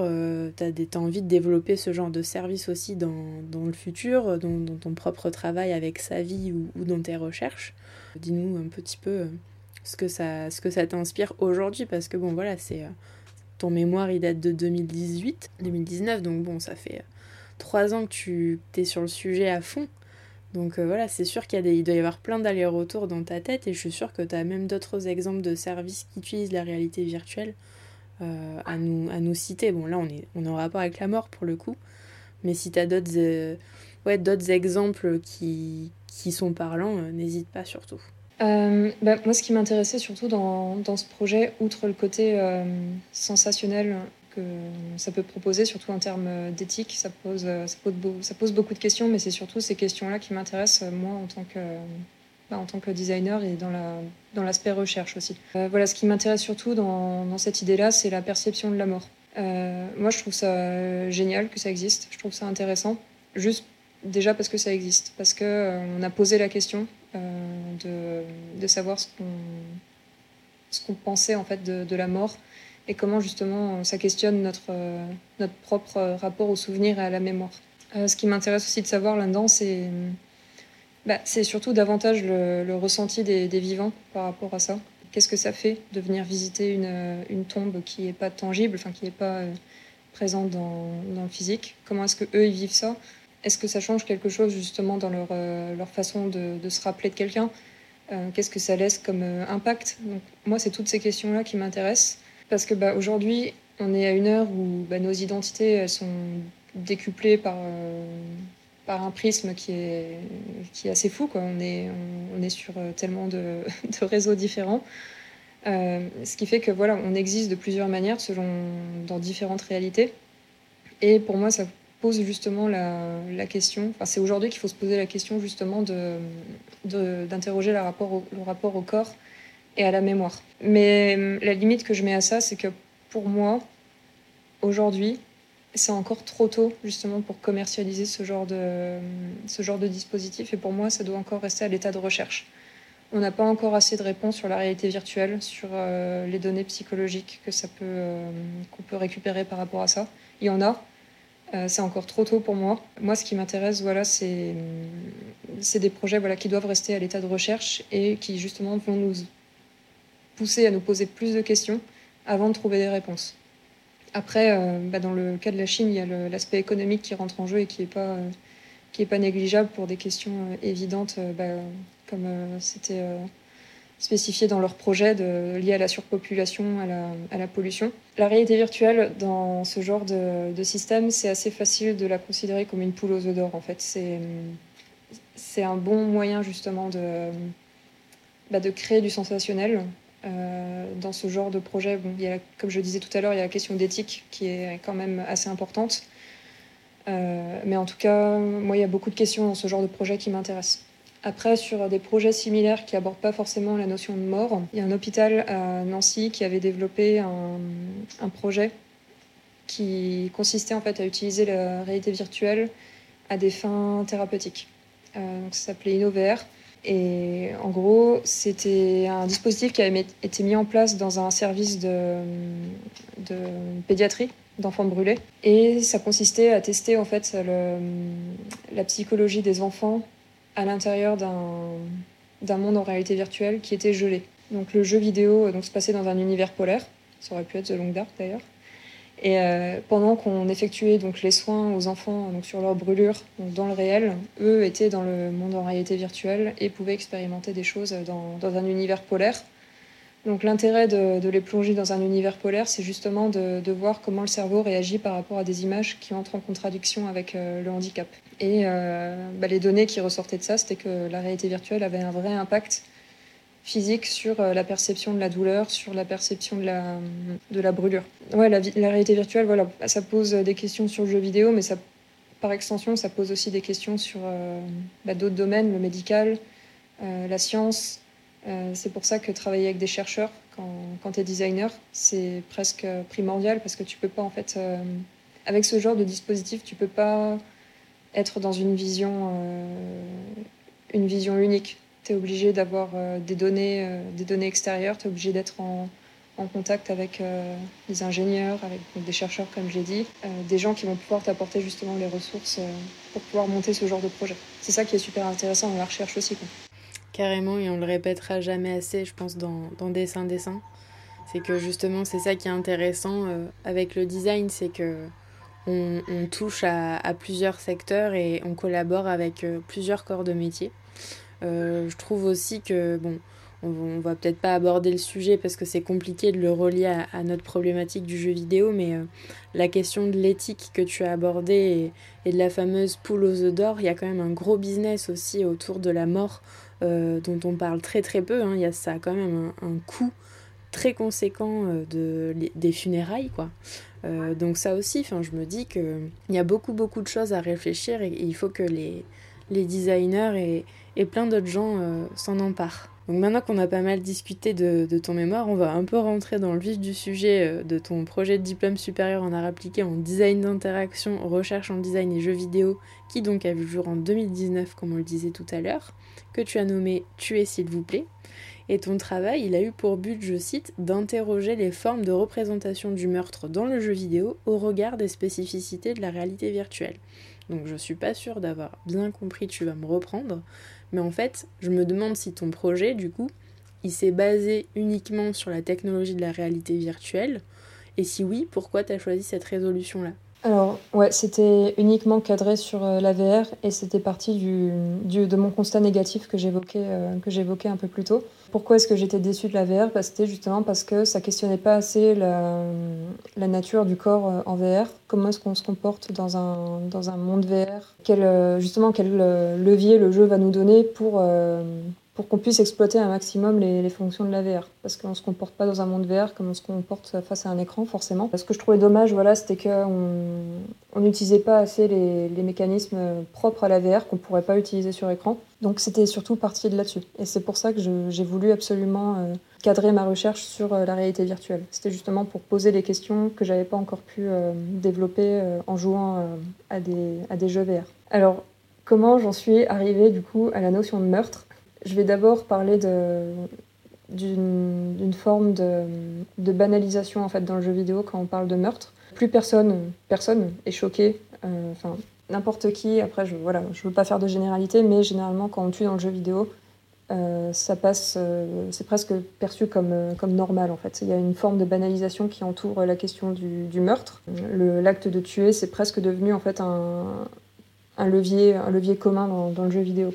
Tu as, envie de développer ce genre de service aussi dans, le futur, dans, ton propre travail avec sa vie ou, ou dans tes recherches? Dis-nous un petit peu ce que ça, ce que ça t'inspire aujourd'hui, parce que bon, voilà, c'est ton mémoire, il date de 2018, 2019, donc bon, ça fait trois ans que tu es sur le sujet à fond. Donc euh, voilà, c'est sûr qu'il doit y avoir plein d'allers-retours dans ta tête et je suis sûre que tu as même d'autres exemples de services qui utilisent la réalité virtuelle euh, à, nous, citer. Bon, là, on est, on est en rapport avec la mort pour le coup, mais si tu as euh, d'autres exemples qui, qui sont parlants, n'hésite pas surtout. Bah, moi, ce qui m'intéressait surtout dans, dans, ce projet, outre le côté sensationnel que ça peut proposer, surtout en termes d'éthique. Ça pose, ça, pose beaucoup de questions, mais c'est surtout ces questions-là qui m'intéressent, euh, moi, en tant que, bah, en tant que designer et dans, la, dans l'aspect recherche aussi. Euh, voilà, ce qui m'intéresse surtout dans, dans cette idée-là, c'est la perception de la mort. Euh, moi, je trouve ça génial que ça existe. Je trouve ça intéressant. Juste déjà parce que ça existe, parce que on a posé la question de, de, savoir ce qu'on qu'on pensait en fait de, de la mort et comment justement ça questionne notre, euh, notre propre rapport au souvenir et à la mémoire. Euh, ce qui m'intéresse aussi de savoir là-dedans, c'est bah, surtout davantage le, ressenti des, vivants par rapport à ça. Qu'est-ce que ça fait de venir visiter une, une tombe qui n'est pas tangible, qui n'est pas euh, présente dans, dans, le physique? Comment est-ce que eux ils vivent ça? Est-ce que ça change quelque chose justement dans leur, euh, leur façon de, se rappeler de quelqu'un euh, Qu'est-ce que ça laisse comme impact? Donc, Moi, c'est toutes ces questions-là qui m'intéressent parce que bah, aujourd'hui, on est à une heure où bah, nos identités sont décuplées par par un prisme qui est, qui est assez fou. Quoi. On, est, on, est sur euh, tellement de, de réseaux différents. Euh, ce qui fait que voilà, on existe de plusieurs manières selon dans différentes réalités. Et pour moi, ça pose justement la, question. Enfin, c'est aujourd'hui qu'il faut se poser la question justement de, d'interroger rapport, au, le rapport au corps et à la mémoire. Mais la limite que je mets à ça, c'est que pour moi, aujourd'hui, c'est encore trop tôt justement pour commercialiser ce genre, de, ce genre de dispositif et pour moi ça doit encore rester à l'état de recherche. On n'a pas encore assez de réponses sur la réalité virtuelle, sur euh, les données psychologiques que peut, euh, qu'on peut récupérer par rapport à ça. Il y en a, euh, c'est encore trop tôt pour moi. Moi, ce qui m'intéresse, voilà, c'est, c'est des projets voilà, qui doivent rester à l'état de recherche et qui justement vont nous pousser à nous poser plus de questions avant de trouver des réponses. Après, euh, bah, dans le cas de la Chine, il y a l'aspect économique qui rentre en jeu et qui n'est pas, pas négligeable pour des questions euh, évidentes, bah, comme c'était spécifié dans leur projet de, lié à la surpopulation, à la, pollution. La réalité virtuelle dans ce genre de, de système, c'est assez facile de la considérer comme une poule aux œufs d'or. En fait, c'est un bon moyen justement de, bah, de créer du sensationnel euh, dans ce genre de projet, bon, il y a, comme je disais tout à l'heure, il y a la question d'éthique qui est quand même assez importante. Euh, mais en tout cas, moi, il y a beaucoup de questions dans ce genre de projet qui m'intéressent. Après, sur des projets similaires qui abordent pas forcément la notion de mort, il y a un hôpital à Nancy qui avait développé un, projet qui consistait en fait à utiliser la réalité virtuelle à des fins thérapeutiques. Euh, donc ça s'appelait InnoVR. Et en gros, c'était un dispositif qui avait été mis en place dans un service de, pédiatrie d'enfants brûlés. Et ça consistait à tester en fait la psychologie des enfants à l'intérieur d'un monde en réalité virtuelle qui était gelé. Donc le jeu vidéo donc, se passait dans un univers polaire. Ça aurait pu être The Long Dark d'ailleurs. Et euh, pendant qu'on effectuait donc les soins aux enfants sur leurs brûlures donc dans le réel, eux étaient dans le monde en réalité virtuelle et pouvaient expérimenter des choses dans, dans un univers polaire. Donc l'intérêt de, les plonger dans un univers polaire, c'est justement de, voir comment le cerveau réagit par rapport à des images qui entrent en contradiction avec euh, le handicap. Et euh, bah, les données qui ressortaient de ça, c'était que la réalité virtuelle avait un vrai impact physique sur euh, la perception de la douleur, sur la perception de la, de la brûlure. Ouais, la, réalité virtuelle, voilà, ça pose des questions sur le jeu vidéo, mais ça, par extension, ça pose aussi des questions sur bah, d'autres domaines, le médical, la science. Euh, c'est pour ça que travailler avec des chercheurs quand, tu es designer, c'est presque primordial parce que tu peux pas, en fait, euh, avec ce genre de dispositif, tu peux pas être dans une vision, euh, une vision unique tu es obligé d'avoir des, données, des données extérieures, tu es obligé d'être en, contact avec des ingénieurs, avec des chercheurs, comme j'ai dit, des gens qui vont pouvoir t'apporter justement les ressources pour pouvoir monter ce genre de projet. C'est ça qui est super intéressant dans la recherche aussi. Carrément, et on le répétera jamais assez, je pense, dans, Dessin Dessin. C'est que justement, c'est ça qui est intéressant avec le design, c'est que on, touche à, plusieurs secteurs et on collabore avec plusieurs corps de métier. Euh, je trouve aussi que, bon, on, va peut-être pas aborder le sujet parce que c'est compliqué de le relier à, notre problématique du jeu vidéo, mais euh, la question de l'éthique que tu as abordée et, de la fameuse poule aux œufs d'or, il y a quand même un gros business aussi autour de la mort euh, dont on parle très très peu. Hein. Il y a, ça quand même un, coût très conséquent euh, de, des funérailles, quoi. Euh, donc ça aussi, je me dis qu'il y a beaucoup beaucoup de choses à réfléchir et, il faut que les, les designers et, et plein d'autres gens euh, s'en emparent. Donc maintenant qu'on a pas mal discuté de, ton mémoire, on va un peu rentrer dans le vif du sujet euh, de ton projet de diplôme supérieur en art appliqué en design d'interaction, recherche en design et jeux vidéo, qui donc a vu le jour en 2019, comme on le disait tout à l'heure, que tu as nommé Tuer s'il vous plaît. Et ton travail, il a eu pour but, je cite, d'interroger les formes de représentation du meurtre dans le jeu vidéo au regard des spécificités de la réalité virtuelle. Donc je suis pas sûre d'avoir bien compris, tu vas me reprendre, mais en fait, je me demande si ton projet, du coup, il s'est basé uniquement sur la technologie de la réalité virtuelle, et si oui, pourquoi tu as choisi cette résolution-là? Alors, ouais, c'était uniquement cadré sur euh, la VR et c'était parti de mon constat négatif que j'évoquais euh, que j'évoquais un peu plus tôt. Pourquoi est-ce que j'étais déçue de la VR bah, C'était justement parce que ça questionnait pas assez la, nature du corps euh, en VR. Comment est-ce qu'on se comporte dans un, dans un monde VR quel, Justement, quel levier le jeu va nous donner pour, pour qu'on puisse exploiter un maximum les, fonctions de la VR. Parce qu'on ne se comporte pas dans un monde VR comme on se comporte face à un écran, forcément. Ce que je trouvais dommage, voilà, c'était qu'on n'utilisait pas assez les, les, mécanismes propres à la VR qu'on ne pourrait pas utiliser sur écran. Donc c'était surtout parti de là-dessus. Et c'est pour ça que j'ai voulu absolument euh, cadrer ma recherche sur euh, la réalité virtuelle. C'était justement pour poser les questions que j'avais pas encore pu euh, développer en jouant à, des, à des jeux VR. Alors, comment j'en suis arrivée du coup à la notion de meurtre? Je vais d'abord parler d'une forme de, banalisation en fait dans le jeu vidéo quand on parle de meurtre. Plus personne, personne est choqué. Euh, n'importe qui. Après, je voilà, je veux pas faire de généralité, mais généralement quand on tue dans le jeu vidéo, euh, ça passe, euh, c'est presque perçu comme, comme normal en fait. Il y a une forme de banalisation qui entoure la question du, meurtre. L'acte de tuer, c'est presque devenu en fait un, levier, un levier commun dans, le jeu vidéo.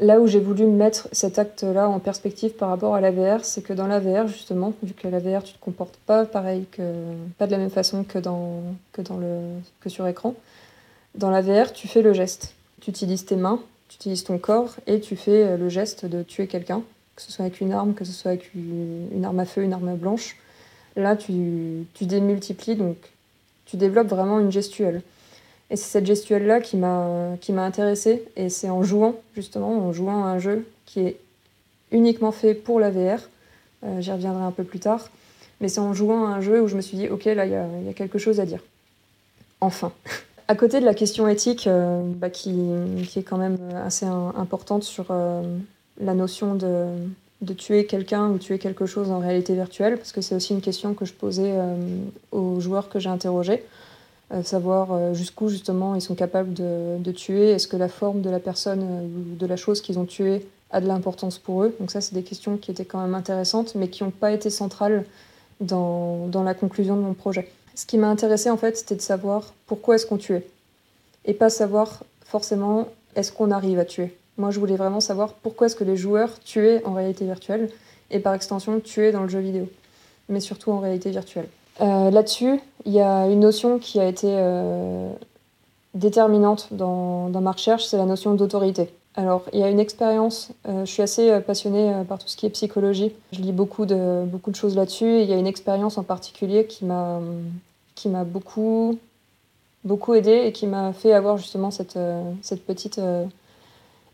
Là où j'ai voulu mettre cet acte-là en perspective par rapport à la VR, c'est que dans la VR, justement, vu que la VR, tu te comportes pas pareil que, pas de la même façon que, dans, sur écran, dans la VR, tu fais le geste. Tu utilises tes mains, tu utilises ton corps et tu fais le geste de tuer quelqu'un, que ce soit avec une arme, que ce soit avec une arme à feu, une arme blanche. Là, tu, tu démultiplies, donc tu développes vraiment une gestuelle. Et c'est cette gestuelle-là qui m'a, qui m'a intéressée. Et c'est en jouant, justement, en jouant à un jeu qui est uniquement fait pour la VR. Euh, j'y reviendrai un peu plus tard. Mais c'est en jouant à un jeu où je me suis dit, ok, là, il y a, y a, quelque chose à dire. Enfin. à côté de la question éthique, euh, bah, qui, qui, est quand même assez importante sur euh, la notion de, de tuer quelqu'un ou tuer quelque chose en réalité virtuelle, parce que c'est aussi une question que je posais aux joueurs que j'ai interrogés. Savoir euh, jusqu'où justement ils sont capables de, tuer, est-ce que la forme de la personne euh, ou de la chose qu'ils ont tuée a de l'importance pour eux? Donc ça, c'est des questions qui étaient quand même intéressantes, mais qui n'ont pas été centrales dans, dans, la conclusion de mon projet. Ce qui m'a intéressé, en fait, c'était de savoir pourquoi est-ce qu'on tuait, et pas savoir forcément est-ce qu'on arrive à tuer. Moi, je voulais vraiment savoir pourquoi est-ce que les joueurs tuaient en réalité virtuelle, et par extension tuaient dans le jeu vidéo, mais surtout en réalité virtuelle. Euh, Là-dessus, il y a une notion qui a été euh, déterminante dans, dans, ma recherche, c'est la notion d'autorité. Alors, il y a une expérience, euh, je suis assez passionnée par tout ce qui est psychologie, je lis beaucoup de, beaucoup de choses là-dessus, il y a une expérience en particulier qui m'a beaucoup, beaucoup aidée et qui m'a fait avoir justement cette, cette petite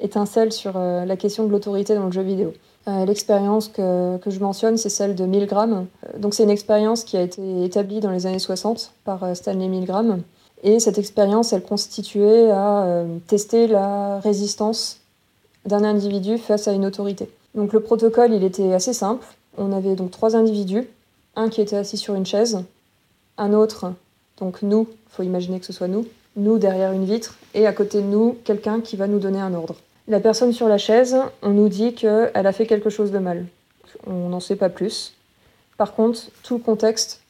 étincelle sur la question de l'autorité dans le jeu vidéo. Euh, l'expérience que, que, je mentionne, c'est celle de Milgram. Euh, donc c'est une expérience qui a été établie dans les années 60 par euh, Stanley Milgram. Et cette expérience, elle constituait à tester la résistance d'un individu face à une autorité. Donc le protocole, il était assez simple. On avait donc trois individus, un qui était assis sur une chaise, un autre, donc nous, il faut imaginer que ce soit nous, nous derrière une vitre, et à côté de nous, quelqu'un qui va nous donner un ordre. La personne sur la chaise, on nous dit qu'elle a fait quelque chose de mal. On n'en sait pas plus. Par contre, tout le contexte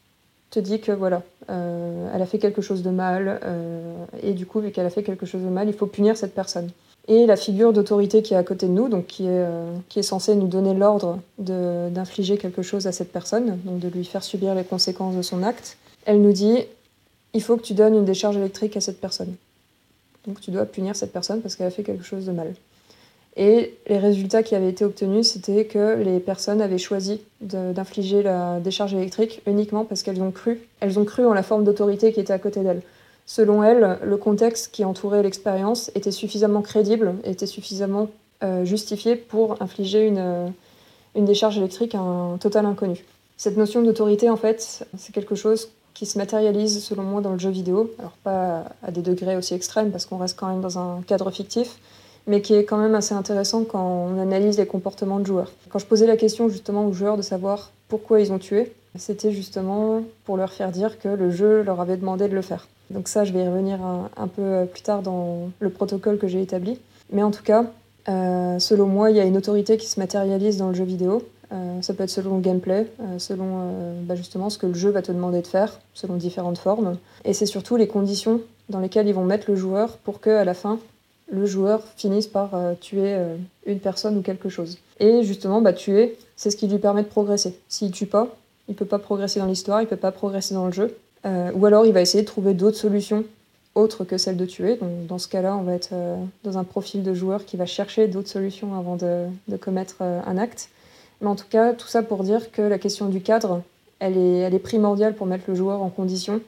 te dit que voilà, euh, elle a fait quelque chose de mal, euh, et du coup, vu qu'elle a fait quelque chose de mal, il faut punir cette personne. Et la figure d'autorité qui est à côté de nous, donc qui est, euh, qui est censée nous donner l'ordre d'infliger quelque chose à cette personne, donc de lui faire subir les conséquences de son acte, elle nous dit il faut que tu donnes une décharge électrique à cette personne. Donc tu dois punir cette personne parce qu'elle a fait quelque chose de mal. Et les résultats qui avaient été obtenus, c'était que les personnes avaient choisi d'infliger la décharge électrique uniquement parce qu'elles ont cru. Elles ont cru en la forme d'autorité qui était à côté d'elles. Selon elles, le contexte qui entourait l'expérience était suffisamment crédible, était suffisamment euh, justifié pour infliger une, une décharge électrique à un total inconnu. Cette notion d'autorité, en fait, c'est quelque chose qui se matérialise selon moi dans le jeu vidéo. Alors pas à des degrés aussi extrêmes parce qu'on reste quand même dans un cadre fictif, mais qui est quand même assez intéressant quand on analyse les comportements de joueurs. Quand je posais la question justement aux joueurs de savoir pourquoi ils ont tué, c'était justement pour leur faire dire que le jeu leur avait demandé de le faire. Donc ça, je vais y revenir un, peu plus tard dans le protocole que j'ai établi. Mais en tout cas, euh, selon moi, il y a une autorité qui se matérialise dans le jeu vidéo. Euh, ça peut être selon le gameplay, euh, selon bah, justement ce que le jeu va te demander de faire, selon différentes formes. Et c'est surtout les conditions dans lesquelles ils vont mettre le joueur pour que à la fin, le joueur finisse par tuer une personne ou quelque chose. Et justement, bah, tuer, c'est ce qui lui permet de progresser. S'il tue pas, il peut pas progresser dans l'histoire, il peut pas progresser dans le jeu. ou alors il va essayer de trouver d'autres solutions autre que celle de tuer. Donc, dans ce cas-là, on va être euh, dans un profil de joueur qui va chercher d'autres solutions avant de, commettre euh, un acte. Mais en tout cas, tout ça pour dire que la question du cadre, elle est, elle est primordiale pour mettre le joueur en condition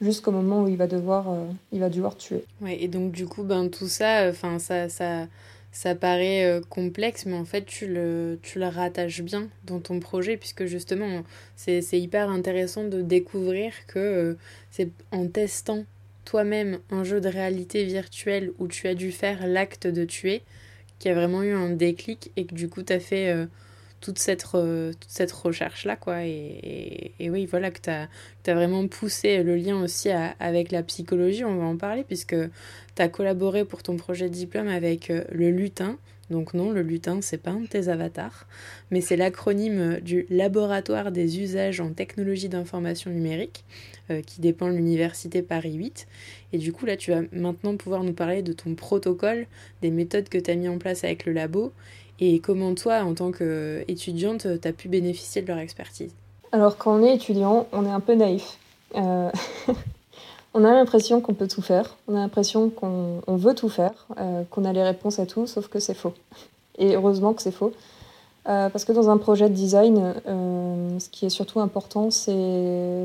jusqu'au moment où il va devoir, euh, il va devoir tuer. Ouais, et donc du coup, ben, tout ça, enfin ça, ça, ça paraît complexe, mais en fait, tu le, tu le rattaches bien dans ton projet, puisque justement, c'est hyper intéressant de découvrir que c'est en testant toi-même un jeu de réalité virtuelle où tu as dû faire l'acte de tuer, qui a vraiment eu un déclic et que du coup tu as fait euh, toute cette, recherche-là, quoi. Et, oui, voilà, que tu as, as, vraiment poussé le lien aussi avec la psychologie, on va en parler, puisque tu as collaboré pour ton projet de diplôme avec euh, le lutin, donc non, le lutin, c'est pas un de tes avatars, mais c'est l'acronyme du Laboratoire des usages en technologie d'information numérique, euh, qui dépend de l'Université Paris 8. Et du coup, là, tu vas maintenant pouvoir nous parler de ton protocole, des méthodes que tu as mis en place avec le labo, et comment toi, en tant qu'étudiante, tu as pu bénéficier de leur expertise? Alors, quand on est étudiant, on est un peu naïf. Euh, on a l'impression qu'on peut tout faire, on a l'impression qu'on veut tout faire, euh, qu'on a les réponses à tout, sauf que c'est faux. Et heureusement que c'est faux. Euh, parce que dans un projet de design, ce qui est surtout important, c'est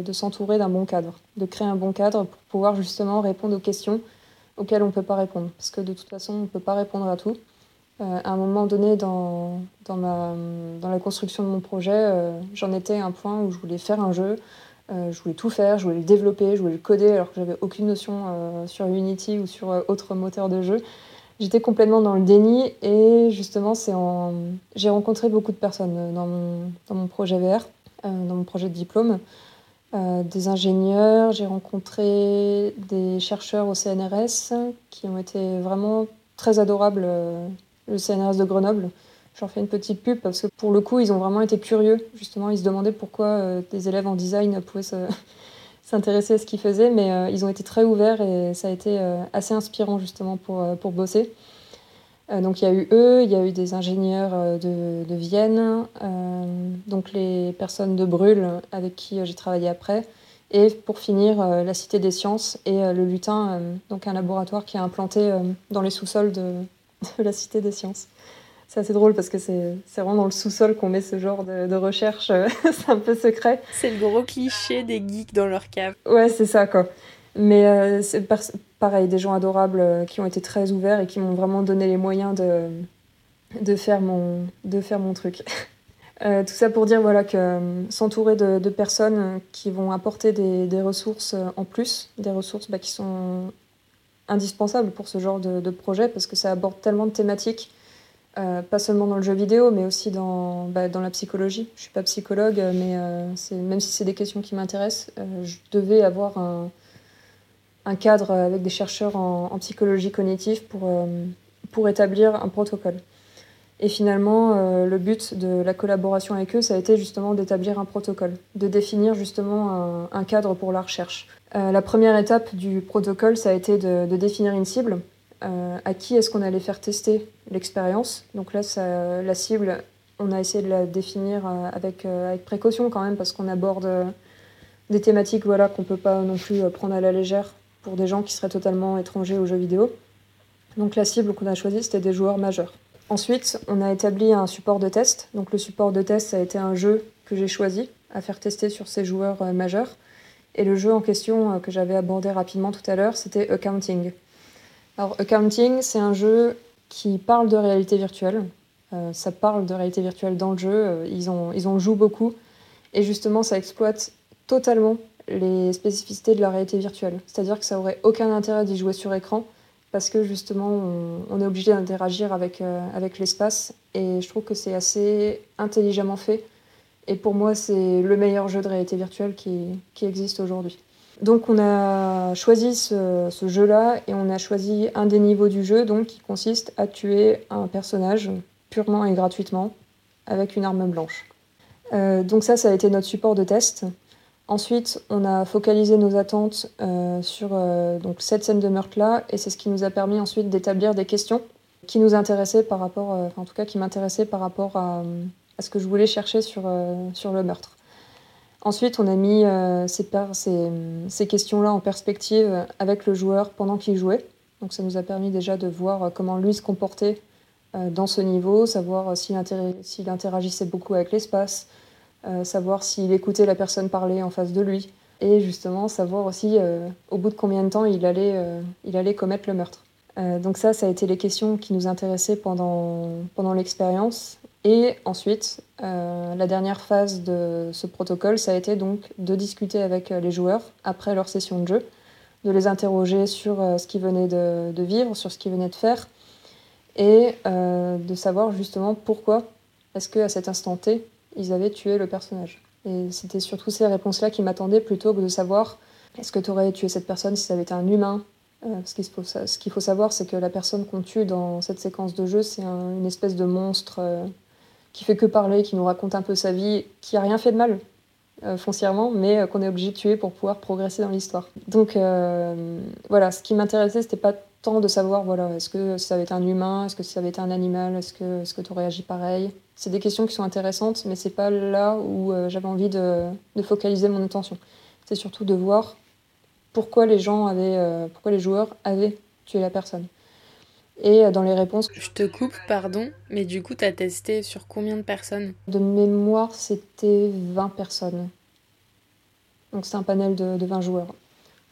de s'entourer d'un bon cadre, de créer un bon cadre pour pouvoir justement répondre aux questions auxquelles on ne peut pas répondre. Parce que de toute façon, on ne peut pas répondre à tout. À un moment donné, dans, la construction de mon projet, j'en étais à un point où je voulais faire un jeu, euh, je voulais tout faire, je voulais le développer, je voulais le coder alors que j'avais aucune notion euh, sur Unity ou sur euh, autre moteur de jeu. J'étais complètement dans le déni et justement, j'ai rencontré beaucoup de personnes dans mon projet VR, dans mon projet de diplôme. des ingénieurs, j'ai rencontré des chercheurs au CNRS qui ont été vraiment très adorables, le CNRS de Grenoble, J'en fais une petite pub parce que pour le coup, ils ont vraiment été curieux. Justement, ils se demandaient pourquoi euh, des élèves en design pouvaient s'intéresser à ce qu'ils faisaient, mais euh, ils ont été très ouverts et ça a été euh, assez inspirant justement pour, bosser. donc il y a eu eux, il y a eu des ingénieurs de, de Vienne, donc les personnes de Brûle avec qui j'ai travaillé après, et pour finir la Cité des Sciences et le Lutin, donc un laboratoire qui est implanté dans les sous-sols de, de la Cité des Sciences. C'est assez drôle parce que c'est vraiment dans le sous-sol qu'on met ce genre de, recherche. c'est un peu secret. C'est le gros cliché des geeks dans leur cave. Ouais, c'est ça, quoi. Mais euh, c'est pareil, des gens adorables euh, qui ont été très ouverts et qui m'ont vraiment donné les moyens de, de, faire, mon, de faire mon truc. Euh, tout ça pour dire voilà, que s'entourer de, de, personnes qui vont apporter des, des ressources en plus, des ressources bah, qui sont indispensables pour ce genre de, projet parce que ça aborde tellement de thématiques euh, pas seulement dans le jeu vidéo, mais aussi dans, bah, la psychologie. Je suis pas psychologue, mais euh, même si c'est des questions qui m'intéressent, euh, je devais avoir un, cadre avec des chercheurs en, psychologie cognitive pour, établir un protocole. Et finalement, le but de la collaboration avec eux, ça a été justement d'établir un protocole, de définir justement un cadre pour la recherche. La première étape du protocole, ça a été de, définir une cible. Euh, à qui est-ce qu'on allait faire tester l'expérience? Donc là, la cible, on a essayé de la définir euh, avec, euh, avec précaution quand même, parce qu'on aborde des thématiques voilà, qu'on ne peut pas non plus prendre à la légère pour des gens qui seraient totalement étrangers aux jeux vidéo. Donc la cible qu'on a choisie, c'était des joueurs majeurs. Ensuite, on a établi un support de test. Donc le support de test, ça a été un jeu que j'ai choisi à faire tester sur ces joueurs majeurs. Et le jeu en question que j'avais abordé rapidement tout à l'heure, c'était Accounting. Alors, Accounting, c'est un jeu qui parle de réalité virtuelle. Euh, ça parle de réalité virtuelle dans le jeu. Euh, ils, ont, ils en jouent beaucoup. Et justement, ça exploite totalement les spécificités de la réalité virtuelle. C'est-à-dire que ça aurait aucun intérêt d'y jouer sur écran parce que justement on, est obligé d'interagir avec, avec l'espace et je trouve que c'est assez intelligemment fait et pour moi c'est le meilleur jeu de réalité virtuelle qui, existe aujourd'hui. Donc on a choisi ce, jeu-là et on a choisi un des niveaux du jeu donc, qui consiste à tuer un personnage purement et gratuitement avec une arme blanche. Euh, donc ça, ça a été notre support de test. Ensuite, on a focalisé nos attentes euh, sur euh, donc cette scène de meurtre-là, et c'est ce qui nous a permis ensuite d'établir des questions qui nous intéressaient par rapport, en tout cas qui m'intéressaient par rapport à, ce que je voulais chercher sur, sur le meurtre. Ensuite, on a mis ces, ces, ces questions-là en perspective avec le joueur pendant qu'il jouait. Donc ça nous a permis déjà de voir comment lui se comportait dans ce niveau, savoir s'il interagissait beaucoup avec l'espace, euh, savoir s'il écoutait la personne parler en face de lui, et justement savoir aussi euh, au bout de combien de temps il allait, euh, il allait commettre le meurtre. donc ça, ça a été les questions qui nous intéressaient pendant, pendant l'expérience. Et ensuite, la dernière phase de ce protocole, ça a été donc de discuter avec les joueurs après leur session de jeu, de les interroger sur ce qu'ils venaient de, vivre, sur ce qu'ils venaient de faire, et de savoir justement pourquoi est-ce qu'à cet instant T, ils avaient tué le personnage. Et c'était surtout ces réponses-là qui m'attendaient plutôt que de savoir est-ce que tu aurais tué cette personne si ça avait été un humain? Euh, Ce qu'il faut, savoir, c'est que la personne qu'on tue dans cette séquence de jeu, c'est une espèce de monstre euh, qui fait que parler, qui nous raconte un peu sa vie, qui a rien fait de mal euh, foncièrement, mais qu'on est obligé de tuer pour pouvoir progresser dans l'histoire. Donc voilà, ce qui m'intéressait, c'était pas tant de savoir, voilà, est-ce que ça avait été un humain, est-ce que ça avait été un animal, est-ce que, est-ce que tu aurais agi pareil c'est des questions qui sont intéressantes, mais c'est pas là où euh, j'avais envie de, focaliser mon attention. C'est surtout de voir pourquoi les gens avaient, euh, pourquoi les joueurs avaient tué la personne. Et euh, dans les réponses. Je te coupe, pardon, mais du coup, tu as testé sur combien de personnes? De mémoire, c'était 20 personnes. Donc c'est un panel de, 20 joueurs.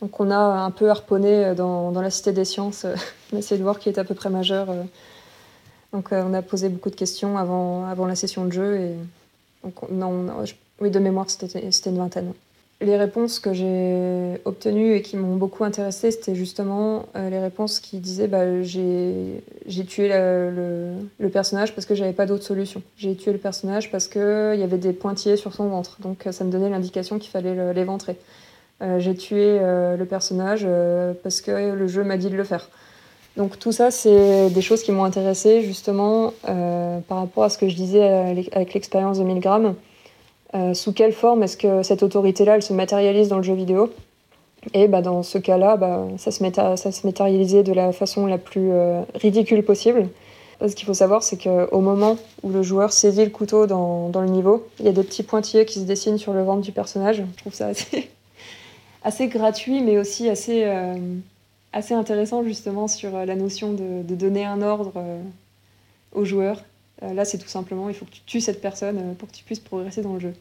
Donc on a un peu harponné dans, dans la Cité des Sciences, on a essayé de voir qui est à peu près majeur donc euh, on a posé beaucoup de questions avant, avant la session de jeu. Et non, oui, de mémoire, c'était une vingtaine. Les réponses que j'ai obtenues et qui m'ont beaucoup intéressée, c'était justement euh, les réponses qui disaient bah, j'ai tué le, personnage parce que j'avais pas d'autre solution. J'ai tué le personnage parce qu'il y avait des pointillés sur son ventre. Donc ça me donnait l'indication qu'il fallait l'éventrer. Euh, j'ai tué le personnage parce que le jeu m'a dit de le faire. Donc tout ça, c'est des choses qui m'ont intéressée justement euh, par rapport à ce que je disais avec l'expérience de 1000 grammes. Euh, sous quelle forme est-ce que cette autorité-là, se matérialise dans le jeu vidéo? Et bah, dans ce cas-là, bah, ça, se ça se matérialisait de la façon la plus euh, ridicule possible. Ce qu'il faut savoir, c'est qu'au moment où le joueur saisit le couteau dans, le niveau, il y a des petits pointillés qui se dessinent sur le ventre du personnage. Je trouve ça assez, gratuit, mais aussi assez assez intéressant justement sur euh, la notion de, donner un ordre euh, aux joueurs. Euh, là, c'est tout simplement, il faut que tu tues cette personne pour que tu puisses progresser dans le jeu.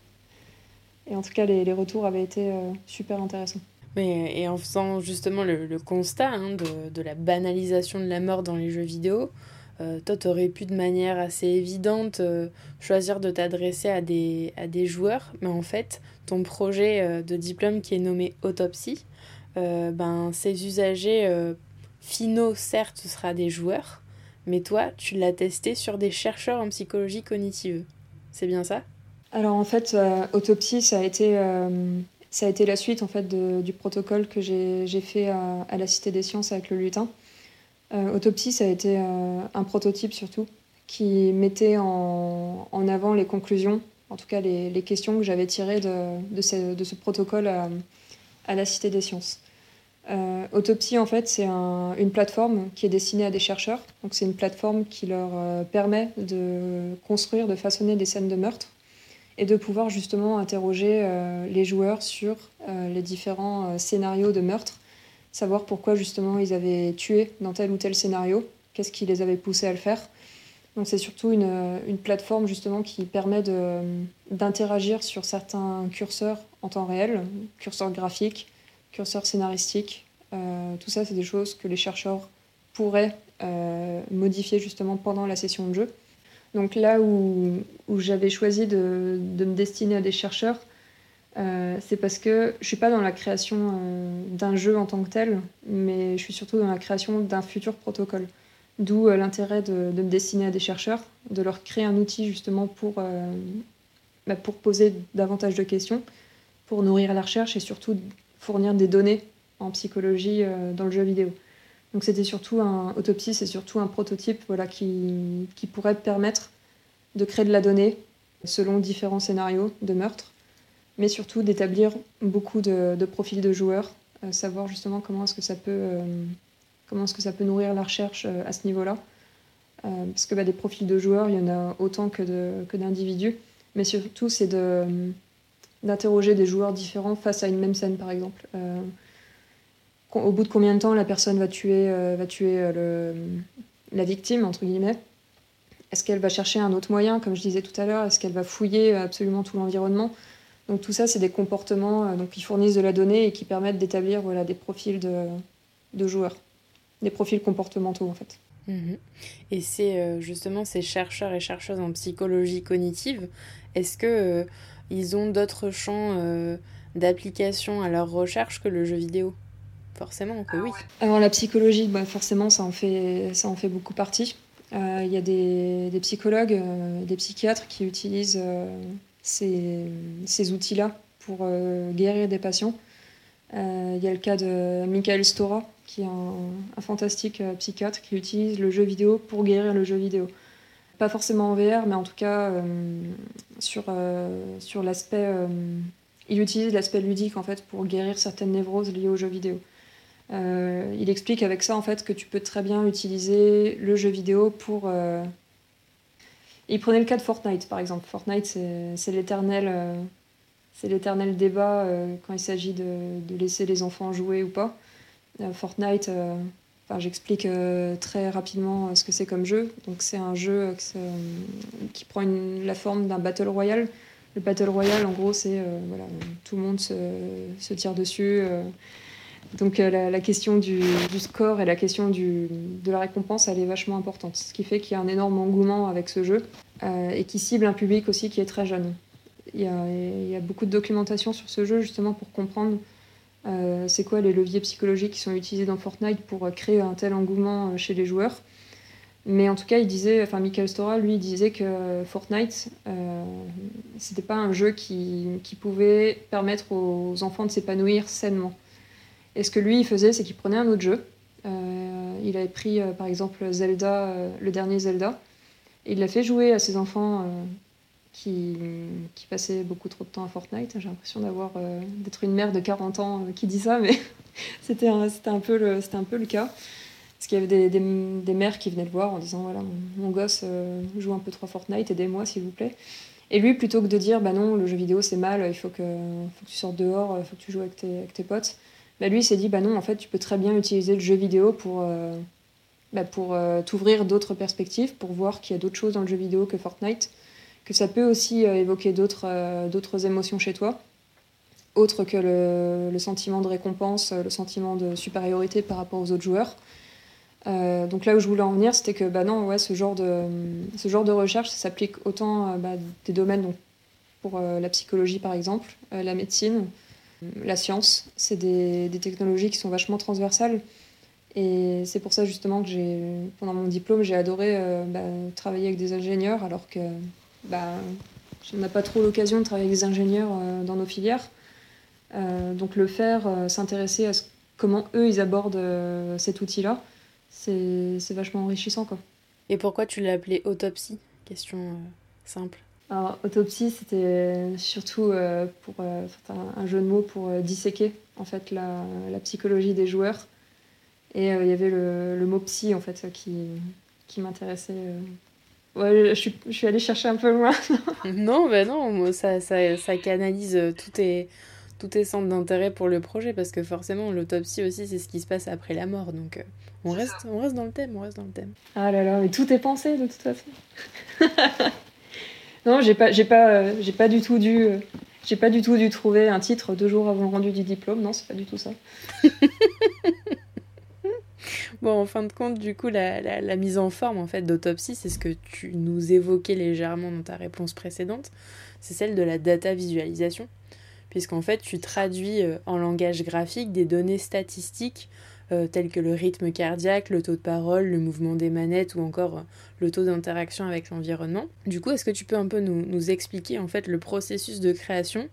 Et en tout cas, les, retours avaient été super intéressants. Mais, et en faisant justement le, constat hein, de, la banalisation de la mort dans les jeux vidéo, toi, tu aurais pu de manière assez évidente choisir de t'adresser à des, à des joueurs, mais en fait, ton projet de diplôme qui est nommé Autopsie, euh, ben, ces usagers euh, finaux, certes, ce sera des joueurs, mais toi, tu l'as testé sur des chercheurs en psychologie cognitive. C'est bien ça? Alors en fait, euh, autopsie, ça a été, ça a été la suite en fait du protocole que j'ai fait à, la Cité des Sciences avec le lutin. autopsie, ça a été un prototype surtout qui mettait en, en, avant les conclusions, en tout cas les, les questions que j'avais tirées de, de, ce, de, ce, protocole à la Cité des Sciences. Euh, Autopsie, en fait, c'est une plateforme qui est destinée à des chercheurs. Donc, c'est une plateforme qui leur euh, permet de construire, de façonner des scènes de meurtre et de pouvoir justement interroger euh, les joueurs sur les différents scénarios de meurtre, savoir pourquoi justement ils avaient tué dans tel ou tel scénario, qu'est-ce qui les avait poussés à le faire. Donc, c'est surtout une, une, plateforme justement qui permet d'interagir sur certains curseurs en temps réel, curseurs graphiques, curseurs scénaristiques. Euh, tout ça, c'est des choses que les chercheurs pourraient euh, modifier justement pendant la session de jeu. Donc là où, où j'avais choisi de, de, me destiner à des chercheurs, c'est parce que je suis pas dans la création d'un jeu en tant que tel, mais je suis surtout dans la création d'un futur protocole. D'où l'intérêt de, me destiner à des chercheurs, de leur créer un outil justement pour, bah, pour poser davantage de questions, pour nourrir la recherche et surtout fournir des données en psychologie dans le jeu vidéo. Donc c'était surtout un autopsie, c'est surtout un prototype voilà, qui, qui, pourrait permettre de créer de la donnée selon différents scénarios de meurtre, mais surtout d'établir beaucoup de, profils de joueurs, euh, savoir justement comment est-ce que ça peut euh, comment est-ce que ça peut nourrir la recherche euh, à ce niveau-là. parce que bah, des profils de joueurs, il y en a autant que d'individus, mais surtout c'est de, d'interroger des joueurs différents face à une même scène par exemple au bout de combien de temps la personne va tuer, euh, va tuer euh, le, la victime, entre guillemets? Est-ce qu'elle va chercher un autre moyen, comme je disais tout à l'heure? Est-ce qu'elle va fouiller absolument tout l'environnement? Donc tout ça, c'est des comportements euh, donc, qui fournissent de la donnée et qui permettent d'établir voilà, des profils de, de, joueurs, des profils comportementaux en fait. Mhm. Et c'est justement ces chercheurs et chercheuses en psychologie cognitive, est-ce que ils ont d'autres champs d'application à leur recherche que le jeu vidéo Forcément que oui. Alors la psychologie, bah, forcément, ça en fait, ça en fait beaucoup partie. Euh, il y a des, psychologues, euh, des psychiatres qui utilisent euh, ces, ces outils-là pour guérir des patients. Il y a le cas de Michael Stora, qui est un, fantastique psychiatre qui utilise le jeu vidéo pour guérir le jeu vidéo. Pas forcément en VR, mais en tout cas sur, sur l'aspect. il utilise l'aspect ludique en fait pour guérir certaines névroses liées au jeu vidéo. Euh, il explique avec ça en fait que tu peux très bien utiliser le jeu vidéo pour. Euh, il prenait le cas de Fortnite par exemple. Fortnite c'est l'éternel euh, c'est l'éternel débat quand il s'agit de, laisser les enfants jouer ou pas. Fortnite, enfin, j'explique très rapidement ce que c'est comme jeu. C'est un jeu qui prend la forme d'un battle royale. Le battle royale en gros c'est voilà tout le monde se, tire dessus. Donc euh, la, question du, score et la question de la récompense, elle est vachement importante. Ce qui fait qu'il y a un énorme engouement avec ce jeu euh, et qui cible un public aussi qui est très jeune. Il y a, beaucoup de documentation sur ce jeu justement pour comprendre euh, c'est quoi les leviers psychologiques qui sont utilisés dans Fortnite pour créer un tel engouement chez les joueurs? Mais en tout cas, il disait, enfin Michael Stora, lui, disait que Fortnite, c'était pas un jeu qui pouvait permettre aux enfants de s'épanouir sainement. Et ce que lui, il faisait, c'est qu'il prenait un autre jeu. Euh, il avait pris, euh, par exemple, Zelda, euh, le dernier Zelda, et il l'a fait jouer à ses enfants qui, passaient beaucoup trop de temps à Fortnite. J'ai l'impression d'avoir d'être une mère de 40 ans qui dit ça, mais c'était un, un, peu le, un peu le cas. Parce qu'il y avait des, mères qui venaient le voir en disant Voilà, mon, gosse joue un peu trop à Fortnite, aidez-moi s'il vous plaît. Et lui, plutôt que de dire Bah non, le jeu vidéo c'est mal, il faut que, tu sortes dehors, il faut que tu joues avec tes, avec tes potes bah, lui, s'est dit, bah non, en fait, tu peux très bien utiliser le jeu vidéo pour, euh, bah, pour euh, t'ouvrir d'autres perspectives, pour voir qu'il y a d'autres choses dans le jeu vidéo que Fortnite, que ça peut aussi euh, évoquer d'autres d'autres émotions chez toi, autres que le, le, sentiment de récompense, le sentiment de supériorité par rapport aux autres joueurs. donc là où je voulais en venir, c'était que bah non, ouais, ce, genre de, ce genre de recherche, s'applique autant bah, des domaines pour la psychologie par exemple, la médecine, la science, c'est des, technologies qui sont vachement transversales. Et c'est pour ça justement que pendant mon diplôme, j'ai adoré euh, bah, travailler avec des ingénieurs, alors que bah, on n'a pas trop l'occasion de travailler avec des ingénieurs euh, dans nos filières. Euh, donc le faire, s'intéresser à comment eux ils abordent cet outil-là, c'est, vachement enrichissant. Quoi. Et pourquoi tu l'as appelé autopsie? Question simple. Alors, autopsie, c'était surtout euh, pour euh, un, jeu de mots pour euh, disséquer en fait la, psychologie des joueurs. Et il y avait le, mot psy en fait qui, qui m'intéressait. Ouais, je suis, je suis allée chercher un peu loin. non, ben non, ça, ça, ça canalise tous tes, tous tes centres d'intérêt pour le projet parce que forcément l'autopsie aussi c'est ce qui se passe après la mort donc on reste, on reste dans le thème, on reste dans le thème. Ah là là, mais tout est pensé de toute façon. Non, j'ai pas, j'ai pas, euh, j'ai pas du tout dû, euh, j'ai pas du tout dû trouver un titre deux jours avant le rendu du diplôme. Non, c'est pas du tout ça. bon, en fin de compte, du coup, la, mise en forme en fait d'autopsie, c'est ce que tu nous évoquais légèrement dans ta réponse précédente. C'est celle de la data visualisation. puisqu'en fait tu traduis en langage graphique des données statistiques euh, tels que le rythme cardiaque, le taux de parole, le mouvement des manettes ou encore euh, le taux d'interaction avec l'environnement. Du coup, est-ce que tu peux un peu nous, expliquer en fait le processus de création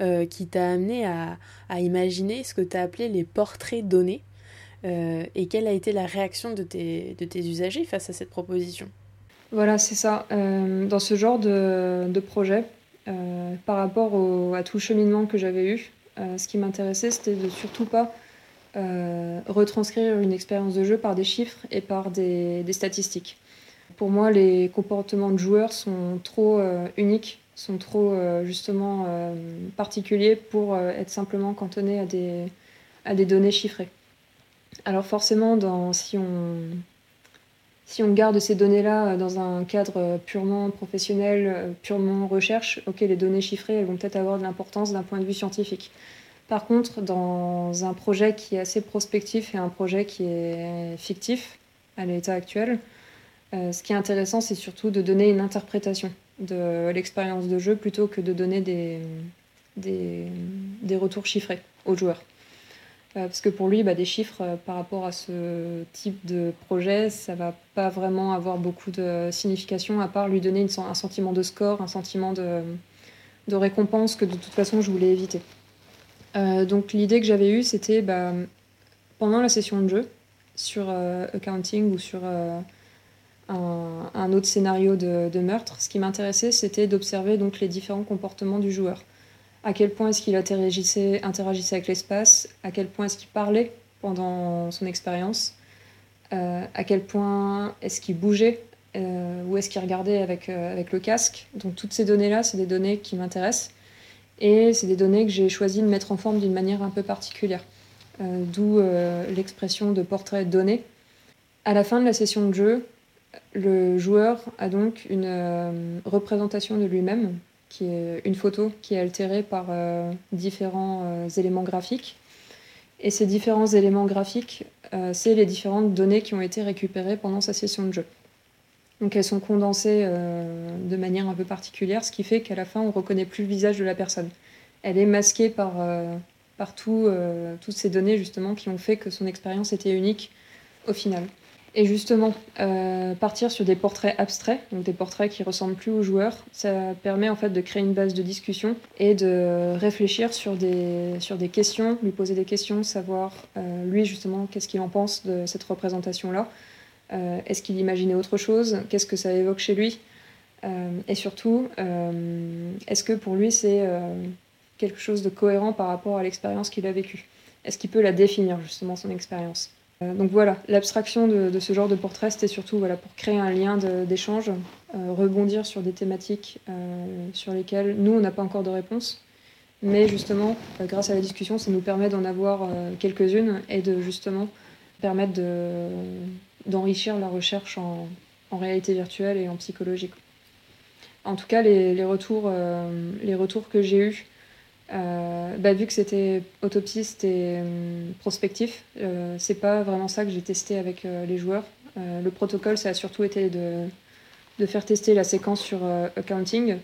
euh, qui t'a amené à, imaginer ce que tu as appelé les portraits donnés? Et quelle a été la réaction de tes, usagers face à cette proposition Voilà, c'est ça. dans ce genre de, projet, par rapport à tout cheminement que j'avais eu, ce qui m'intéressait, c'était de surtout pas euh, retranscrire une expérience de jeu par des chiffres et par des, statistiques. Pour moi, les comportements de joueurs sont trop euh, uniques, sont trop euh, justement particuliers pour être simplement cantonnés à des données chiffrées. Alors forcément, si, on, garde ces données-là dans un cadre purement professionnel, purement recherche, ok, les données chiffrées, elles vont peut-être avoir de l'importance d'un point de vue scientifique. Par contre, dans un projet qui est assez prospectif et un projet qui est fictif à l'état actuel, euh, ce qui est intéressant, c'est surtout de donner une interprétation de l'expérience de jeu plutôt que de donner des, des, retours chiffrés aux joueurs. Euh, parce que pour lui, bah, des chiffres euh, par rapport à ce type de projet, ça va pas vraiment avoir beaucoup de signification à part lui donner un sentiment de score, un sentiment de, de récompense que de toute façon je voulais éviter. Euh, donc l'idée que j'avais eue, c'était bah, pendant la session de jeu, sur accounting ou sur un, autre scénario de, meurtre, ce qui m'intéressait, c'était d'observer donc les différents comportements du joueur. À quel point est-ce qu'il interagissait, avec l'espace, à quel point est-ce qu'il parlait pendant son expérience, à quel point est-ce qu'il bougeait ou est-ce qu'il regardait avec, avec le casque. Donc toutes ces données-là, c'est des données qui m'intéressent. Et c'est des données que j'ai choisi de mettre en forme d'une manière un peu particulière. Euh, d'où euh, l'expression de portrait donné. À la fin de la session de jeu, le joueur a donc une euh, représentation de lui-même, qui est une photo qui est altérée par différents éléments graphiques. Et ces différents éléments graphiques, c'est les différentes données qui ont été récupérées pendant sa session de jeu. Donc elles sont condensées euh, de manière un peu particulière, ce qui fait qu'à la fin, on ne reconnaît plus le visage de la personne. Elle est masquée par, euh, euh, toutes ces données justement qui ont fait que son expérience était unique au final. Et justement, partir sur des portraits abstraits, donc des portraits qui ressemblent plus aux joueurs, ça permet en fait de créer une base de discussion et de réfléchir sur des, questions, lui poser des questions, savoir lui justement qu'est-ce qu'il en pense de cette représentation-là, euh, est-ce qu'il imaginait autre chose? Qu'est-ce que ça évoque chez lui? Euh, Et surtout, euh, est-ce que pour lui c'est quelque chose de cohérent par rapport à l'expérience qu'il a vécue? Est-ce qu'il peut la définir justement son expérience? Donc voilà, l'abstraction de, ce genre de portrait, c'était surtout voilà, pour créer un lien d'échange, rebondir sur des thématiques sur lesquelles nous, on n'a pas encore de réponse. Mais justement, grâce à la discussion, ça nous permet d'en avoir quelques-unes et de justement permettre de, d'enrichir la recherche en, réalité virtuelle et en psychologie. En tout cas, les, retours, euh, les retours que j'ai eus, euh, bah, vu que c'était autopiste et euh, prospectif, c'est pas vraiment ça que j'ai testé avec les joueurs. le protocole, ça a surtout été de, de faire tester la séquence sur accounting.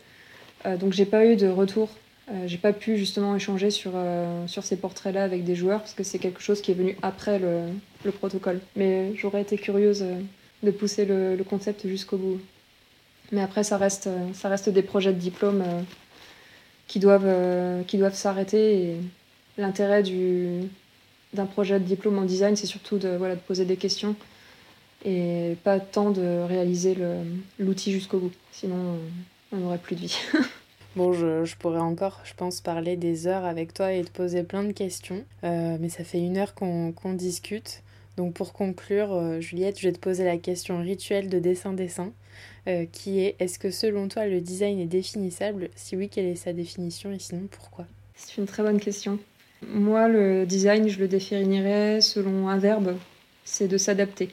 donc j'ai pas eu de retour euh, j'ai pas pu justement échanger sur, euh, sur ces portraits-là avec des joueurs parce que c'est quelque chose qui est venu après le, le protocole. Mais j'aurais été curieuse euh, de pousser le, le concept jusqu'au bout. Mais après, ça reste, ça reste des projets de diplôme qui doivent, qui doivent s'arrêter. L'intérêt d'un projet de diplôme en design, c'est surtout de, voilà, de poser des questions et pas tant de réaliser l'outil jusqu'au bout. Sinon, on n'aurait plus de vie. Bon, je, pourrais encore, je pense, parler des heures avec toi et te poser plein de questions, euh, mais ça fait une heure qu'on discute. Donc pour conclure, euh, Juliette, je vais te poser la question rituelle de dessin-dessin, euh, qui est est-ce que selon toi le design est définissable? Si oui, quelle est sa définition? Et sinon pourquoi? C'est une très bonne question. Moi, le design, je le définirais selon un verbe, c'est de s'adapter.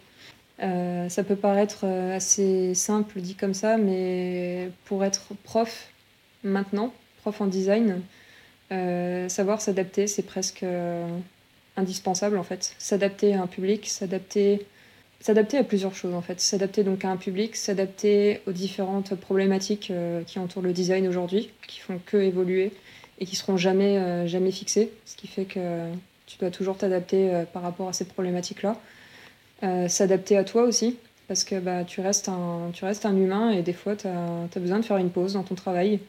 ça peut paraître assez simple dit comme ça, mais pour être prof, maintenant, prof en design, euh, savoir s'adapter, c'est presque euh, indispensable en fait. S'adapter à un public, s'adapter s'adapter à plusieurs choses en fait. S'adapter donc à un public, s'adapter aux différentes problématiques euh, qui entourent le design aujourd'hui, qui font que évoluer et qui seront jamais, jamais fixées, ce qui fait que tu dois toujours t'adapter par rapport à ces problématiques-là. S'adapter à toi aussi, parce que bah, tu, restes un, humain et des fois, tu as, besoin de faire une pause dans ton travail.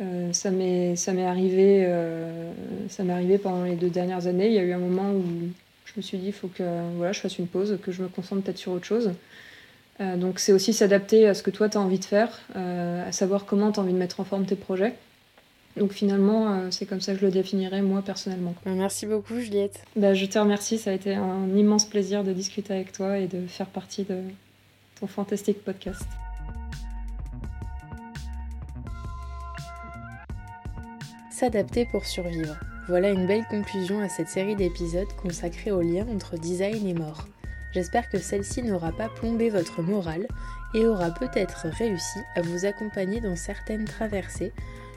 Euh, ça m'est arrivé, euh, ça m'est arrivé pendant les deux dernières années. Il y a eu un moment où je me suis dit, il faut que voilà, je fasse une pause, que je me concentre peut-être sur autre chose. Euh, donc c'est aussi s'adapter à ce que toi tu as envie de faire, à savoir comment tu as envie de mettre en forme tes projets. Donc finalement, c'est comme ça que je le définirais moi personnellement. Merci beaucoup Juliette. Bah, je te remercie, ça a été un immense plaisir de discuter avec toi et de faire partie de ton fantastique podcast. S'adapter pour survivre. Voilà une belle conclusion à cette série d'épisodes consacrés au lien entre design et mort. J'espère que celle-ci n'aura pas plombé votre morale et aura peut-être réussi à vous accompagner dans certaines traversées,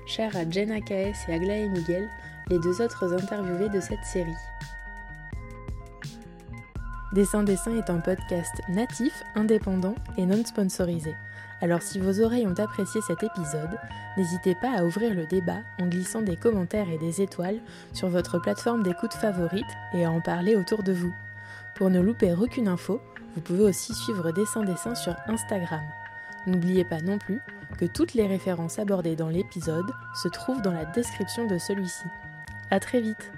chères à Jenna Kaes et Aglaé Miguel, les deux autres interviewés de cette série. Dessin Dessin est un podcast natif, indépendant et non sponsorisé. Alors si vos oreilles ont apprécié cet épisode, n'hésitez pas à ouvrir le débat en glissant des commentaires et des étoiles sur votre plateforme d'écoute favorite et à en parler autour de vous. Pour ne louper aucune info, vous pouvez aussi suivre Dessin Dessin sur Instagram. N'oubliez pas non plus que toutes les références abordées dans l'épisode se trouvent dans la description de celui-ci. A très vite